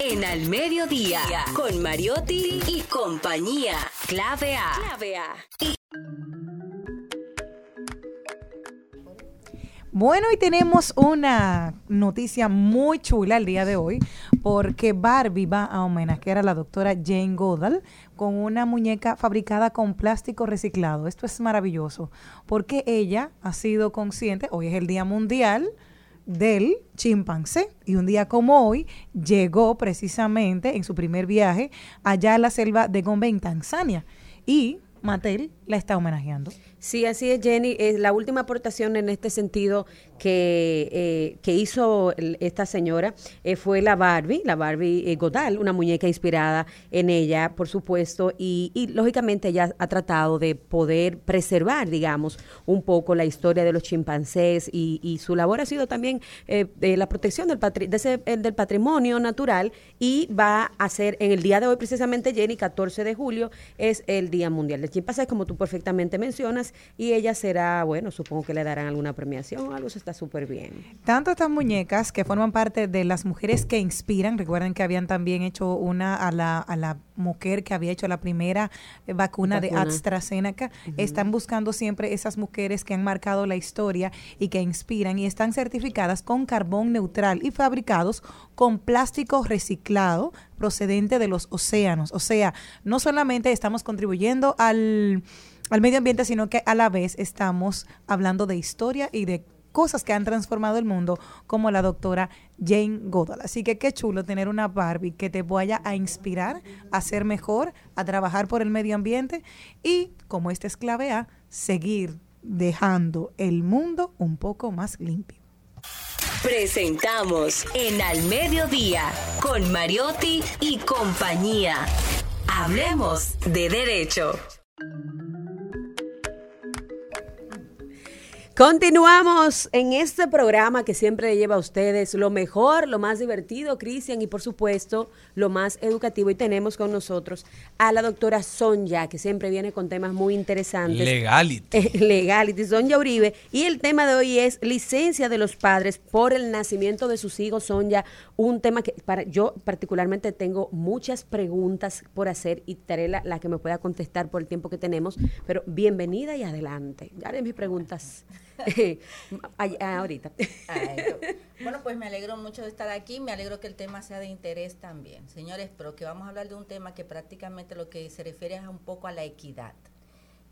En Al Mediodía, con Mariotti y compañía. Clave A. Clave A. Bueno, y tenemos una noticia muy chula el día de hoy, porque Barbie va a homenajear a la doctora Jane Goodall con una muñeca fabricada con plástico reciclado. Esto es maravilloso, porque ella ha sido consciente, hoy es el Día Mundial del chimpancé. Y un día como hoy llegó precisamente en su primer viaje allá a la selva de Gombe en Tanzania. Y Mattel la está homenajeando. Sí, así es, Jenny. Eh, la última aportación en este sentido que, eh, que hizo el- esta señora eh, fue la Barbie, la Barbie eh, Godal, una muñeca inspirada en ella, por supuesto, y, y, lógicamente ella ha tratado de poder preservar, digamos, un poco la historia de los chimpancés y, y su labor ha sido también eh, de la protección del, patri- de ese- del patrimonio natural y va a ser en el día de hoy, precisamente, Jenny, 14 de julio, es el Día Mundial del Chimpancé, como tú perfectamente mencionas, y ella será, bueno, supongo que le darán alguna premiación o algo, eso está súper bien. Tanto estas muñecas que forman parte de las mujeres que inspiran, recuerden que habían también hecho una a la, a la mujer que había hecho la primera eh, vacuna, de. AstraZeneca, están buscando siempre esas mujeres que han marcado la historia y que inspiran y están certificadas con carbón neutral y fabricados con plástico reciclado procedente de los océanos. O sea, no solamente estamos contribuyendo al, al medio ambiente, sino que a la vez estamos hablando de historia y de cosas que han transformado el mundo, como la doctora Jane Goodall. Así que qué chulo tener una Barbie que te vaya a inspirar a ser mejor, a trabajar por el medio ambiente y, como esta es clave A, seguir dejando el mundo un poco más limpio. Presentamos en Al Mediodía con Mariotti y compañía. Hablemos de derecho. Continuamos en este programa que siempre le lleva a ustedes lo mejor, lo más divertido, Cristian, y por supuesto lo más educativo. Y tenemos con nosotros a la doctora Sonja, que siempre viene con temas muy interesantes. Legality. Legality, Sonja Uribe. Y el tema de hoy es licencia de los padres por el nacimiento de sus hijos. Sonja, un tema que para yo particularmente tengo muchas preguntas por hacer y daré la, la que me pueda contestar por el tiempo que tenemos. Pero bienvenida y adelante. Ya haré mis preguntas ahorita. Ay, bueno, pues me alegro mucho de estar aquí, me alegro que el tema sea de interés también. Señores, pero que vamos a hablar de un tema que prácticamente lo que se refiere es un poco a la equidad.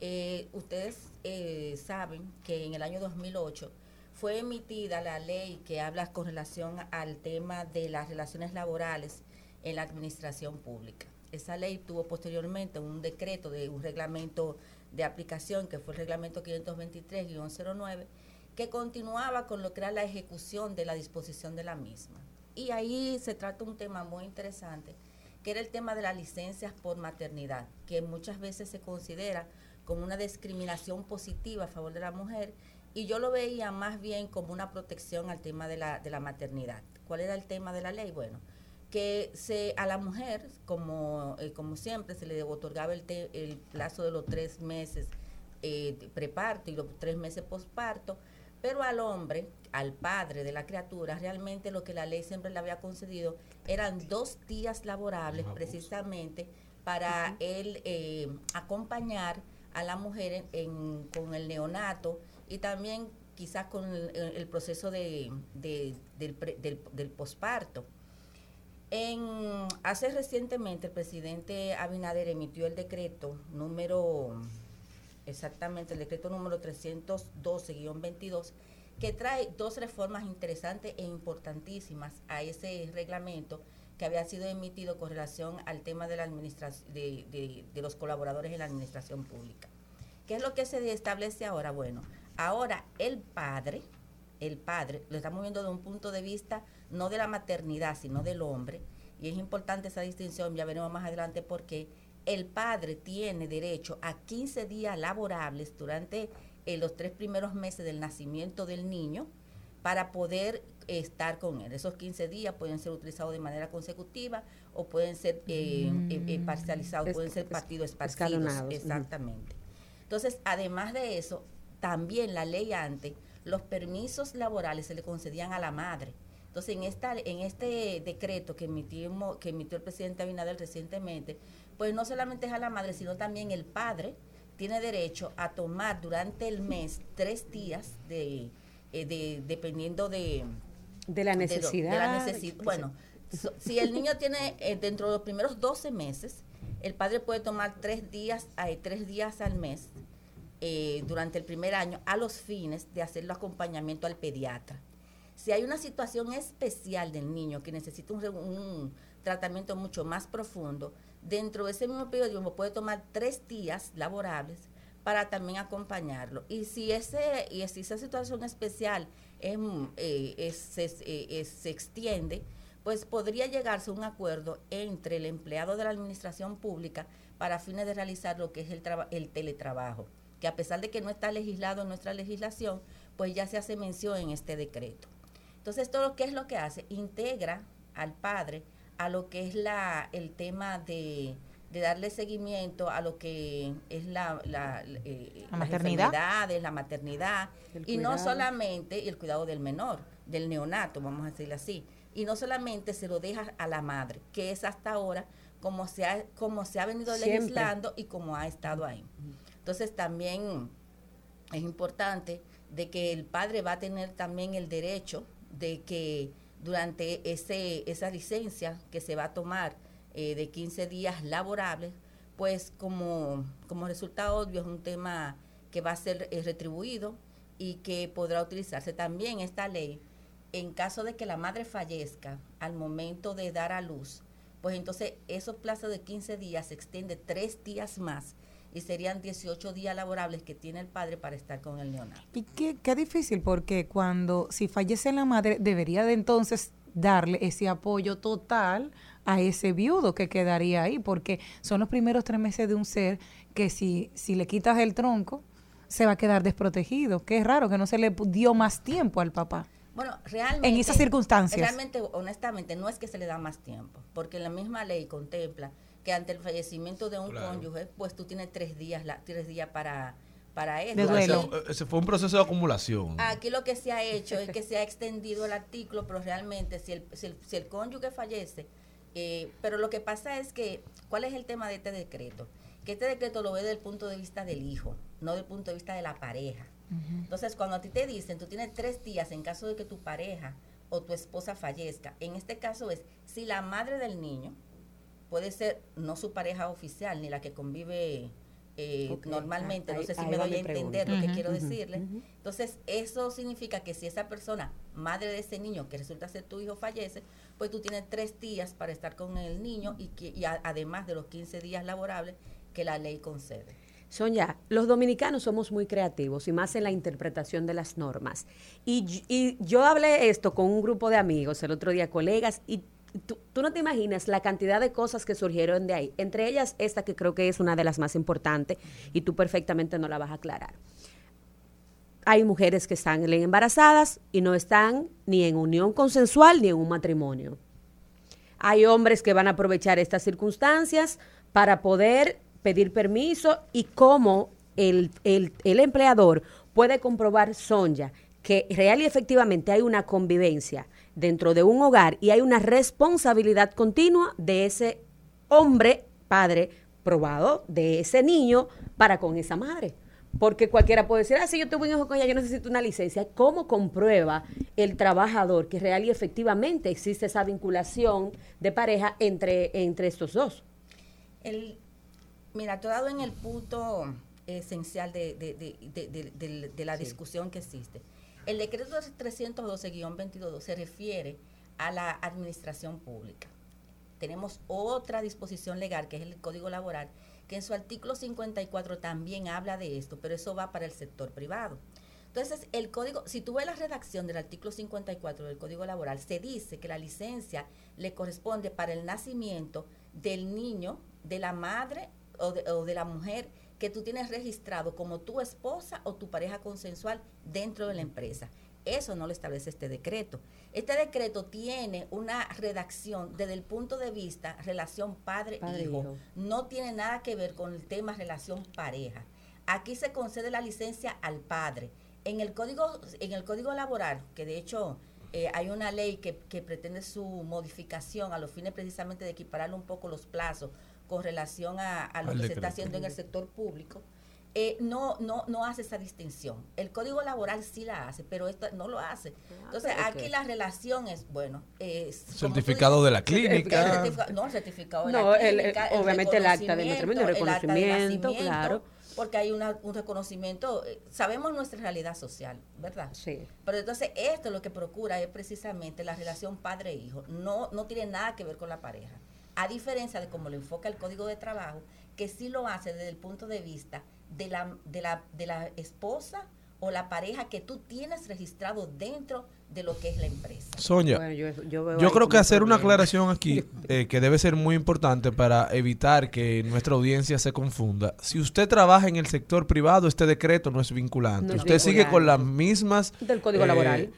Eh, ustedes eh, saben que en el año 2008 fue emitida la ley que habla con relación al tema de las relaciones laborales en la administración pública. Esa ley tuvo posteriormente un decreto de un reglamento de aplicación, que fue el reglamento 523-09, que continuaba con lo que era la ejecución de la disposición de la misma. Y ahí se trata un tema muy interesante, que era el tema de las licencias por maternidad, que muchas veces se considera como una discriminación positiva a favor de la mujer, y yo lo veía más bien como una protección al tema de la, de la maternidad. ¿Cuál era el tema de la ley? Bueno, que se a la mujer, como, eh, como siempre, se le otorgaba el, te- el plazo de los tres meses eh, preparto y los tres meses posparto, pero al hombre, al padre de la criatura, realmente lo que la ley siempre le había concedido eran dos días laborables precisamente para él eh, acompañar a la mujer en- en- con el neonato y también quizás con el, el proceso de, de- del, pre- del, del posparto. En, hace recientemente el presidente Abinader emitió el decreto número, exactamente el decreto número 312-22, que trae dos reformas interesantes e importantísimas a ese reglamento que había sido emitido con relación al tema de, la administración, de, de- de los colaboradores en la administración pública. ¿Qué es lo que se establece ahora? Bueno, ahora el padre, el padre, lo estamos viendo de un punto de vista no de la maternidad, sino del hombre, y es importante esa distinción, ya veremos más adelante porque el padre tiene derecho a 15 días laborables durante eh, los tres primeros meses del nacimiento del niño para poder eh, estar con él. Esos 15 días pueden ser utilizados de manera consecutiva o pueden ser eh, eh, eh, parcializados, Es- pueden ser partidos esparcidos. Exactamente. Entonces, además de eso, también la ley antes, los permisos laborales se le concedían a la madre. Entonces, en esta, en este decreto que emitimos, que emitió el presidente Abinader recientemente, pues no solamente es a la madre, sino también el padre tiene derecho a tomar durante el mes tres días de, eh, de dependiendo de De la necesidad. de la necesi- bueno, so- si el niño tiene eh, dentro de los primeros 12 meses, el padre puede tomar tres días, eh, tres días al mes eh, durante el primer año a los fines de hacerlo acompañamiento al pediatra. Si hay una situación especial del niño que necesita un, tratamiento mucho más profundo, dentro de ese mismo periodo tiempo puede tomar tres días laborables para también acompañarlo. Y si ese y si esa situación especial es, eh, eh, se extiende, pues podría llegarse a un acuerdo entre el empleado de la administración pública para fines de realizar lo que es el teletrabajo, que a pesar de que no está legislado en nuestra legislación, pues ya se hace mención en este decreto. Entonces, todo lo que es lo que hace, integra al padre a lo que es la, el tema de, de darle seguimiento a lo que es la, la, eh, La maternidad. la maternidad, y no solamente el cuidado del menor, del neonato, vamos a decirlo así, y no solamente se lo deja a la madre, que es hasta ahora como se ha, como se ha venido Siempre. legislando y como ha estado ahí. Entonces también es importante de que el padre va a tener también el derecho de que durante ese, esa licencia que se va a tomar eh, de 15 días laborables, pues como, como resultado obvio es un tema que va a ser eh, retribuido y que podrá utilizarse también esta ley. En caso de que la madre fallezca al momento de dar a luz, pues entonces esos plazos de 15 días se extiende tres días más y serían 18 días laborables que tiene el padre para estar con el neonato. Y qué, qué difícil, porque cuando, si fallece la madre, debería de entonces darle ese apoyo total a ese viudo que quedaría ahí, porque son los primeros tres meses de un ser que si, si le quitas el tronco, se va a quedar desprotegido. Qué raro que no se le dio más tiempo al papá. Bueno, realmente. En esas circunstancias. Realmente, honestamente, no es que se le da más tiempo, porque la misma ley contempla que ante el fallecimiento de un Claro. cónyuge, pues tú tienes tres días, la, tres días para, para eso. Ese, Aquí- ese fue un proceso de acumulación. Aquí lo que se ha hecho es que se ha extendido el artículo, pero realmente si el, si el, si el cónyuge fallece, eh, pero lo que pasa es que, ¿cuál es el tema de este decreto? Que este decreto lo ve desde el punto de vista del hijo, no del punto de vista de la pareja. Entonces, cuando a ti te dicen, tú tienes tres días en caso de que tu pareja o tu esposa fallezca, en este caso es si la madre del niño puede ser no su pareja oficial ni la que convive eh, normalmente, no sé si ahí me doy a entender lo que quiero decirle. Entonces, eso significa que si esa persona, madre de ese niño, que resulta ser tu hijo, fallece, pues tú tienes tres días para estar con el niño y, que, y a- además de los 15 días laborables que la ley concede. Sonia, los dominicanos somos muy creativos y más en la interpretación de las normas. Y, y- y yo hablé esto con un grupo de amigos el otro día, colegas, y tú, no te imaginas la cantidad de cosas que surgieron de ahí. Entre ellas, esta que creo que es una de las más importantes y tú perfectamente no la vas a aclarar. Hay mujeres que están embarazadas y no están ni en unión consensual ni en un matrimonio. Hay hombres que van a aprovechar estas circunstancias para poder pedir permiso y cómo el, el- el empleador puede comprobar, Sonja, que real y efectivamente hay una convivencia dentro de un hogar y hay una responsabilidad continua de ese hombre, padre probado, de ese niño para con esa madre. Porque cualquiera puede decir, ah, si yo tuve un hijo con ella, yo necesito una licencia. ¿Cómo comprueba el trabajador que real y efectivamente existe esa vinculación de pareja entre, entre estos dos? El, mira, tú has dado en el punto esencial de, de- de- de- de- de- de la Sí. discusión que existe. El decreto 312-22 se refiere a la administración pública. Tenemos otra disposición legal, que es el Código Laboral, que en su artículo 54 también habla de esto, pero eso va para el sector privado. Entonces, el código, si tú ves la redacción del artículo 54 del Código Laboral, se dice que la licencia le corresponde para el nacimiento del niño, de la madre o de, o de la mujer que tú tienes registrado como tu esposa o tu pareja consensual dentro de la empresa. Eso no lo establece este decreto. Este decreto tiene una redacción desde el punto de vista relación padre-hijo. No tiene nada que ver con el tema relación pareja. Aquí se concede la licencia al padre. En el código, en el código laboral, que de hecho eh, hay una ley que, que pretende su modificación a los fines precisamente de equiparar un poco los plazos con relación a, a lo Al que se está haciendo en el sector público, eh, no, no, no hace esa distinción. El código laboral sí la hace, pero esto no lo hace. Entonces, pero aquí la relación es, bueno, es... Certificado de la clínica. no, el certificado de No, la el- clínica, obviamente el acta de matrimonia, el reconocimiento, el acta de reconocimiento, nacimiento, claro. porque hay una- un reconocimiento, eh, sabemos nuestra realidad social, ¿verdad? Sí. Pero entonces esto lo que procura es precisamente la relación padre-hijo, no, no tiene nada que ver con la pareja. A diferencia de cómo lo enfoca el Código de Trabajo, que sí lo hace desde el punto de vista de la, de la, de la esposa o la pareja que tú tienes registrado dentro de lo que es la empresa. Sonia, Bueno, yo- creo que hacer una aclaración aquí eh, que debe ser muy importante para evitar que nuestra audiencia se confunda. Si usted trabaja en el sector privado, este decreto no es vinculante. No es usted sigue con las mismas... Del Código eh, Laboral.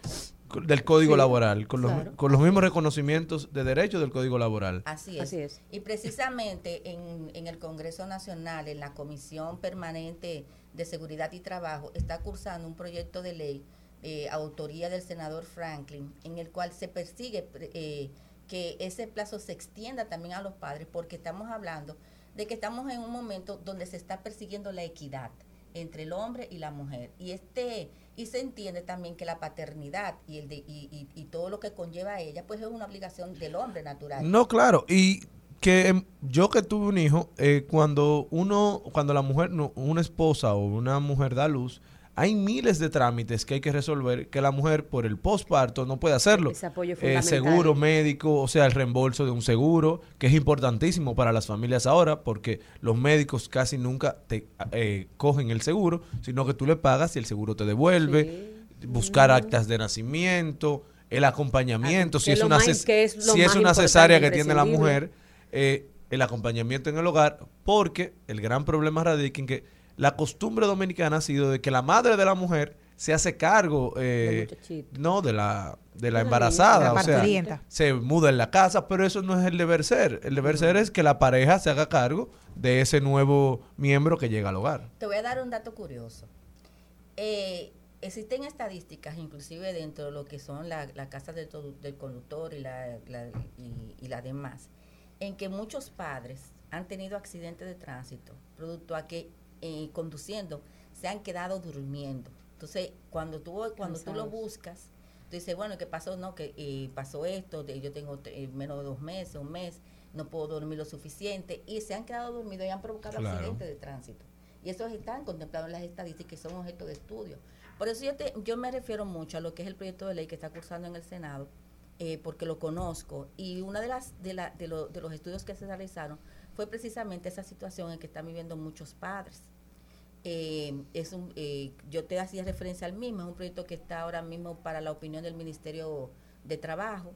Del Código Sí, Laboral, con los, claro. con los mismos reconocimientos de derechos del Código Laboral. Así es. Así es. Y precisamente en, en el Congreso Nacional, en la Comisión Permanente de Seguridad y Trabajo, está cursando un proyecto de ley, eh, autoría del senador Franklin, en el cual se persigue eh, que ese plazo se extienda también a los padres, porque estamos hablando de que estamos en un momento donde se está persiguiendo la equidad entre el hombre y la mujer. Y este y se entiende también que la paternidad y el de, y, y- todo lo que conlleva a ella, pues es una obligación del hombre natural. No, claro, y que em, yo que tuve un hijo, eh, cuando uno, cuando la mujer, no, una esposa o una mujer da luz, hay miles de trámites que hay que resolver que la mujer por el posparto no puede hacerlo. Ese apoyo Eh, fundamental. seguro médico, o sea, el reembolso de un seguro, que es importantísimo para las familias ahora, porque los médicos casi nunca te eh, cogen el seguro, sino que tú le pagas y el seguro te devuelve, buscar actas de nacimiento, el acompañamiento, Ah, si es, una, más- es si es una cesárea que tiene la mujer, eh, el acompañamiento en el hogar, porque el gran problema radica en que la costumbre dominicana ha sido de que la madre de la mujer se hace cargo eh, no de la de la De la embarazada. La o sea, se muda en la casa, pero eso no es el deber ser. El deber ser es que la pareja se haga cargo de ese nuevo miembro que llega al hogar. Te voy a dar un dato curioso. Eh, existen estadísticas, inclusive dentro de lo que son la, la casa del, to- del conductor y la, la- y, y las demás, en que muchos padres han tenido accidentes de tránsito, producto a que eh, conduciendo se han quedado durmiendo. Entonces, cuando tú, cuando tú lo buscas, tú dices, bueno, ¿qué pasó? No, que eh, pasó esto, de- yo tengo eh, menos de dos meses, un mes, no puedo dormir lo suficiente, y se han quedado dormidos y han provocado Claro. accidentes de tránsito. Y esos están contemplados en las estadísticas y son objeto de estudio. Por eso yo, te- yo me refiero mucho a lo que es el proyecto de ley que está cursando en el Senado, eh, porque lo conozco. Y uno de, las, de, la- de, lo- de los estudios que se realizaron fue precisamente esa situación en que están viviendo muchos padres. Eh, es un, eh, yo te hacía referencia al mismo, es un proyecto que está ahora mismo para la opinión del Ministerio de Trabajo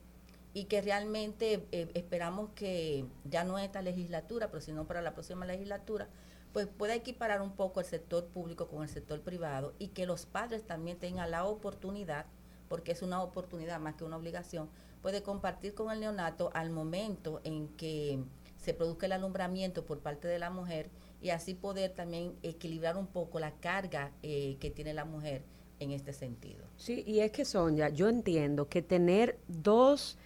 y que realmente eh, esperamos que ya no esta legislatura, pero sino para la próxima legislatura, pues pueda equiparar un poco el sector público con el sector privado y que los padres también tengan la oportunidad, porque es una oportunidad más que una obligación, puede compartir con el neonato al momento en que se produzca el alumbramiento por parte de la mujer y así poder también equilibrar un poco la carga eh, que tiene la mujer en este sentido. Sí, y es que Sonia, yo entiendo que tener dos,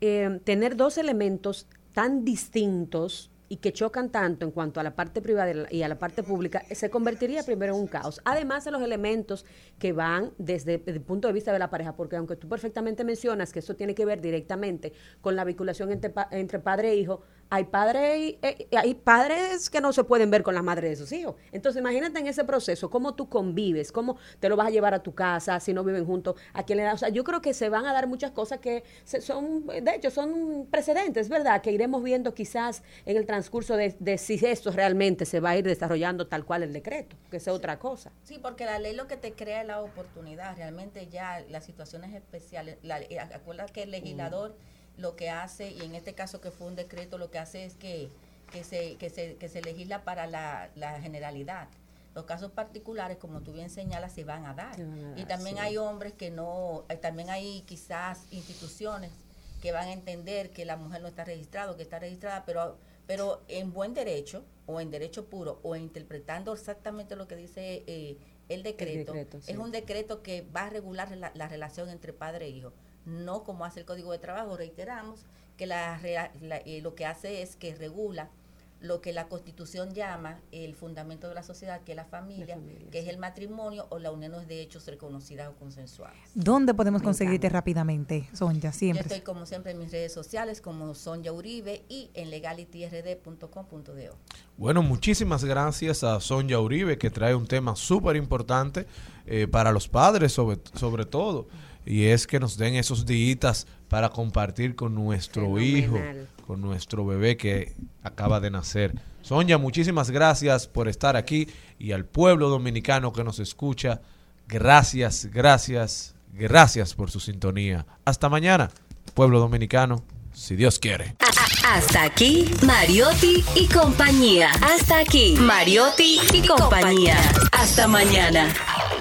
eh, tener dos elementos tan distintos y que chocan tanto en cuanto a la parte privada y a la parte pública, se convertiría primero en un caos. Además de los elementos que van desde, el punto de vista de la pareja, porque aunque tú perfectamente mencionas que eso tiene que ver directamente con la vinculación entre, entre padre e hijo, hay padres eh, hay padres que no se pueden ver con las madres de sus hijos. Entonces, imagínate en ese proceso, cómo tú convives, cómo te lo vas a llevar a tu casa, si no viven juntos, a quién le das. O sea, yo creo que se van a dar muchas cosas que se- son, de hecho, son precedentes, ¿verdad? Que iremos viendo quizás en el transcurso de, de si esto realmente se va a ir desarrollando tal cual el decreto, que sea otra cosa. Sí, porque la ley lo que te crea es la oportunidad. Realmente ya las situaciones especiales, la, eh, acuerda que el legislador lo que hace, y en este caso que fue un decreto, lo que hace es que, que, se, que, se, que se legisla para la, la generalidad. Los casos particulares, como tú bien señalas, se van a dar. Se van a y también sí. hay hombres que no, eh, también hay quizás instituciones que van a entender que la mujer no está registrada, que está registrada, pero, pero en buen derecho, o en derecho puro, o interpretando exactamente lo que dice eh, el decreto, decreto, sí. es un decreto que va a regular la, la relación entre padre e hijo, no como hace el Código de Trabajo, reiteramos que la, la- eh, lo que hace es que regula lo que la Constitución llama el fundamento de la sociedad, que es la familia, que es el matrimonio o la unión de hechos reconocidas o consensuadas. ¿Dónde podemos Me conseguirte rápidamente, Sonia? Yo Siempre. estoy como siempre en mis redes sociales como Sonja Uribe y en legalityrd.com.do. Bueno, muchísimas gracias a Sonja Uribe que trae un tema súper importante eh, para los padres sobre, sobre todo. Y es que nos den esos días para compartir con nuestro hijo, con nuestro bebé que acaba de nacer. Sonja, muchísimas gracias por estar aquí y al pueblo dominicano que nos escucha. Gracias, gracias, gracias por su sintonía. Hasta mañana, pueblo dominicano, si Dios quiere. Hasta aquí, Mariotti y compañía. Hasta aquí, Mariotti y compañía. Hasta mañana.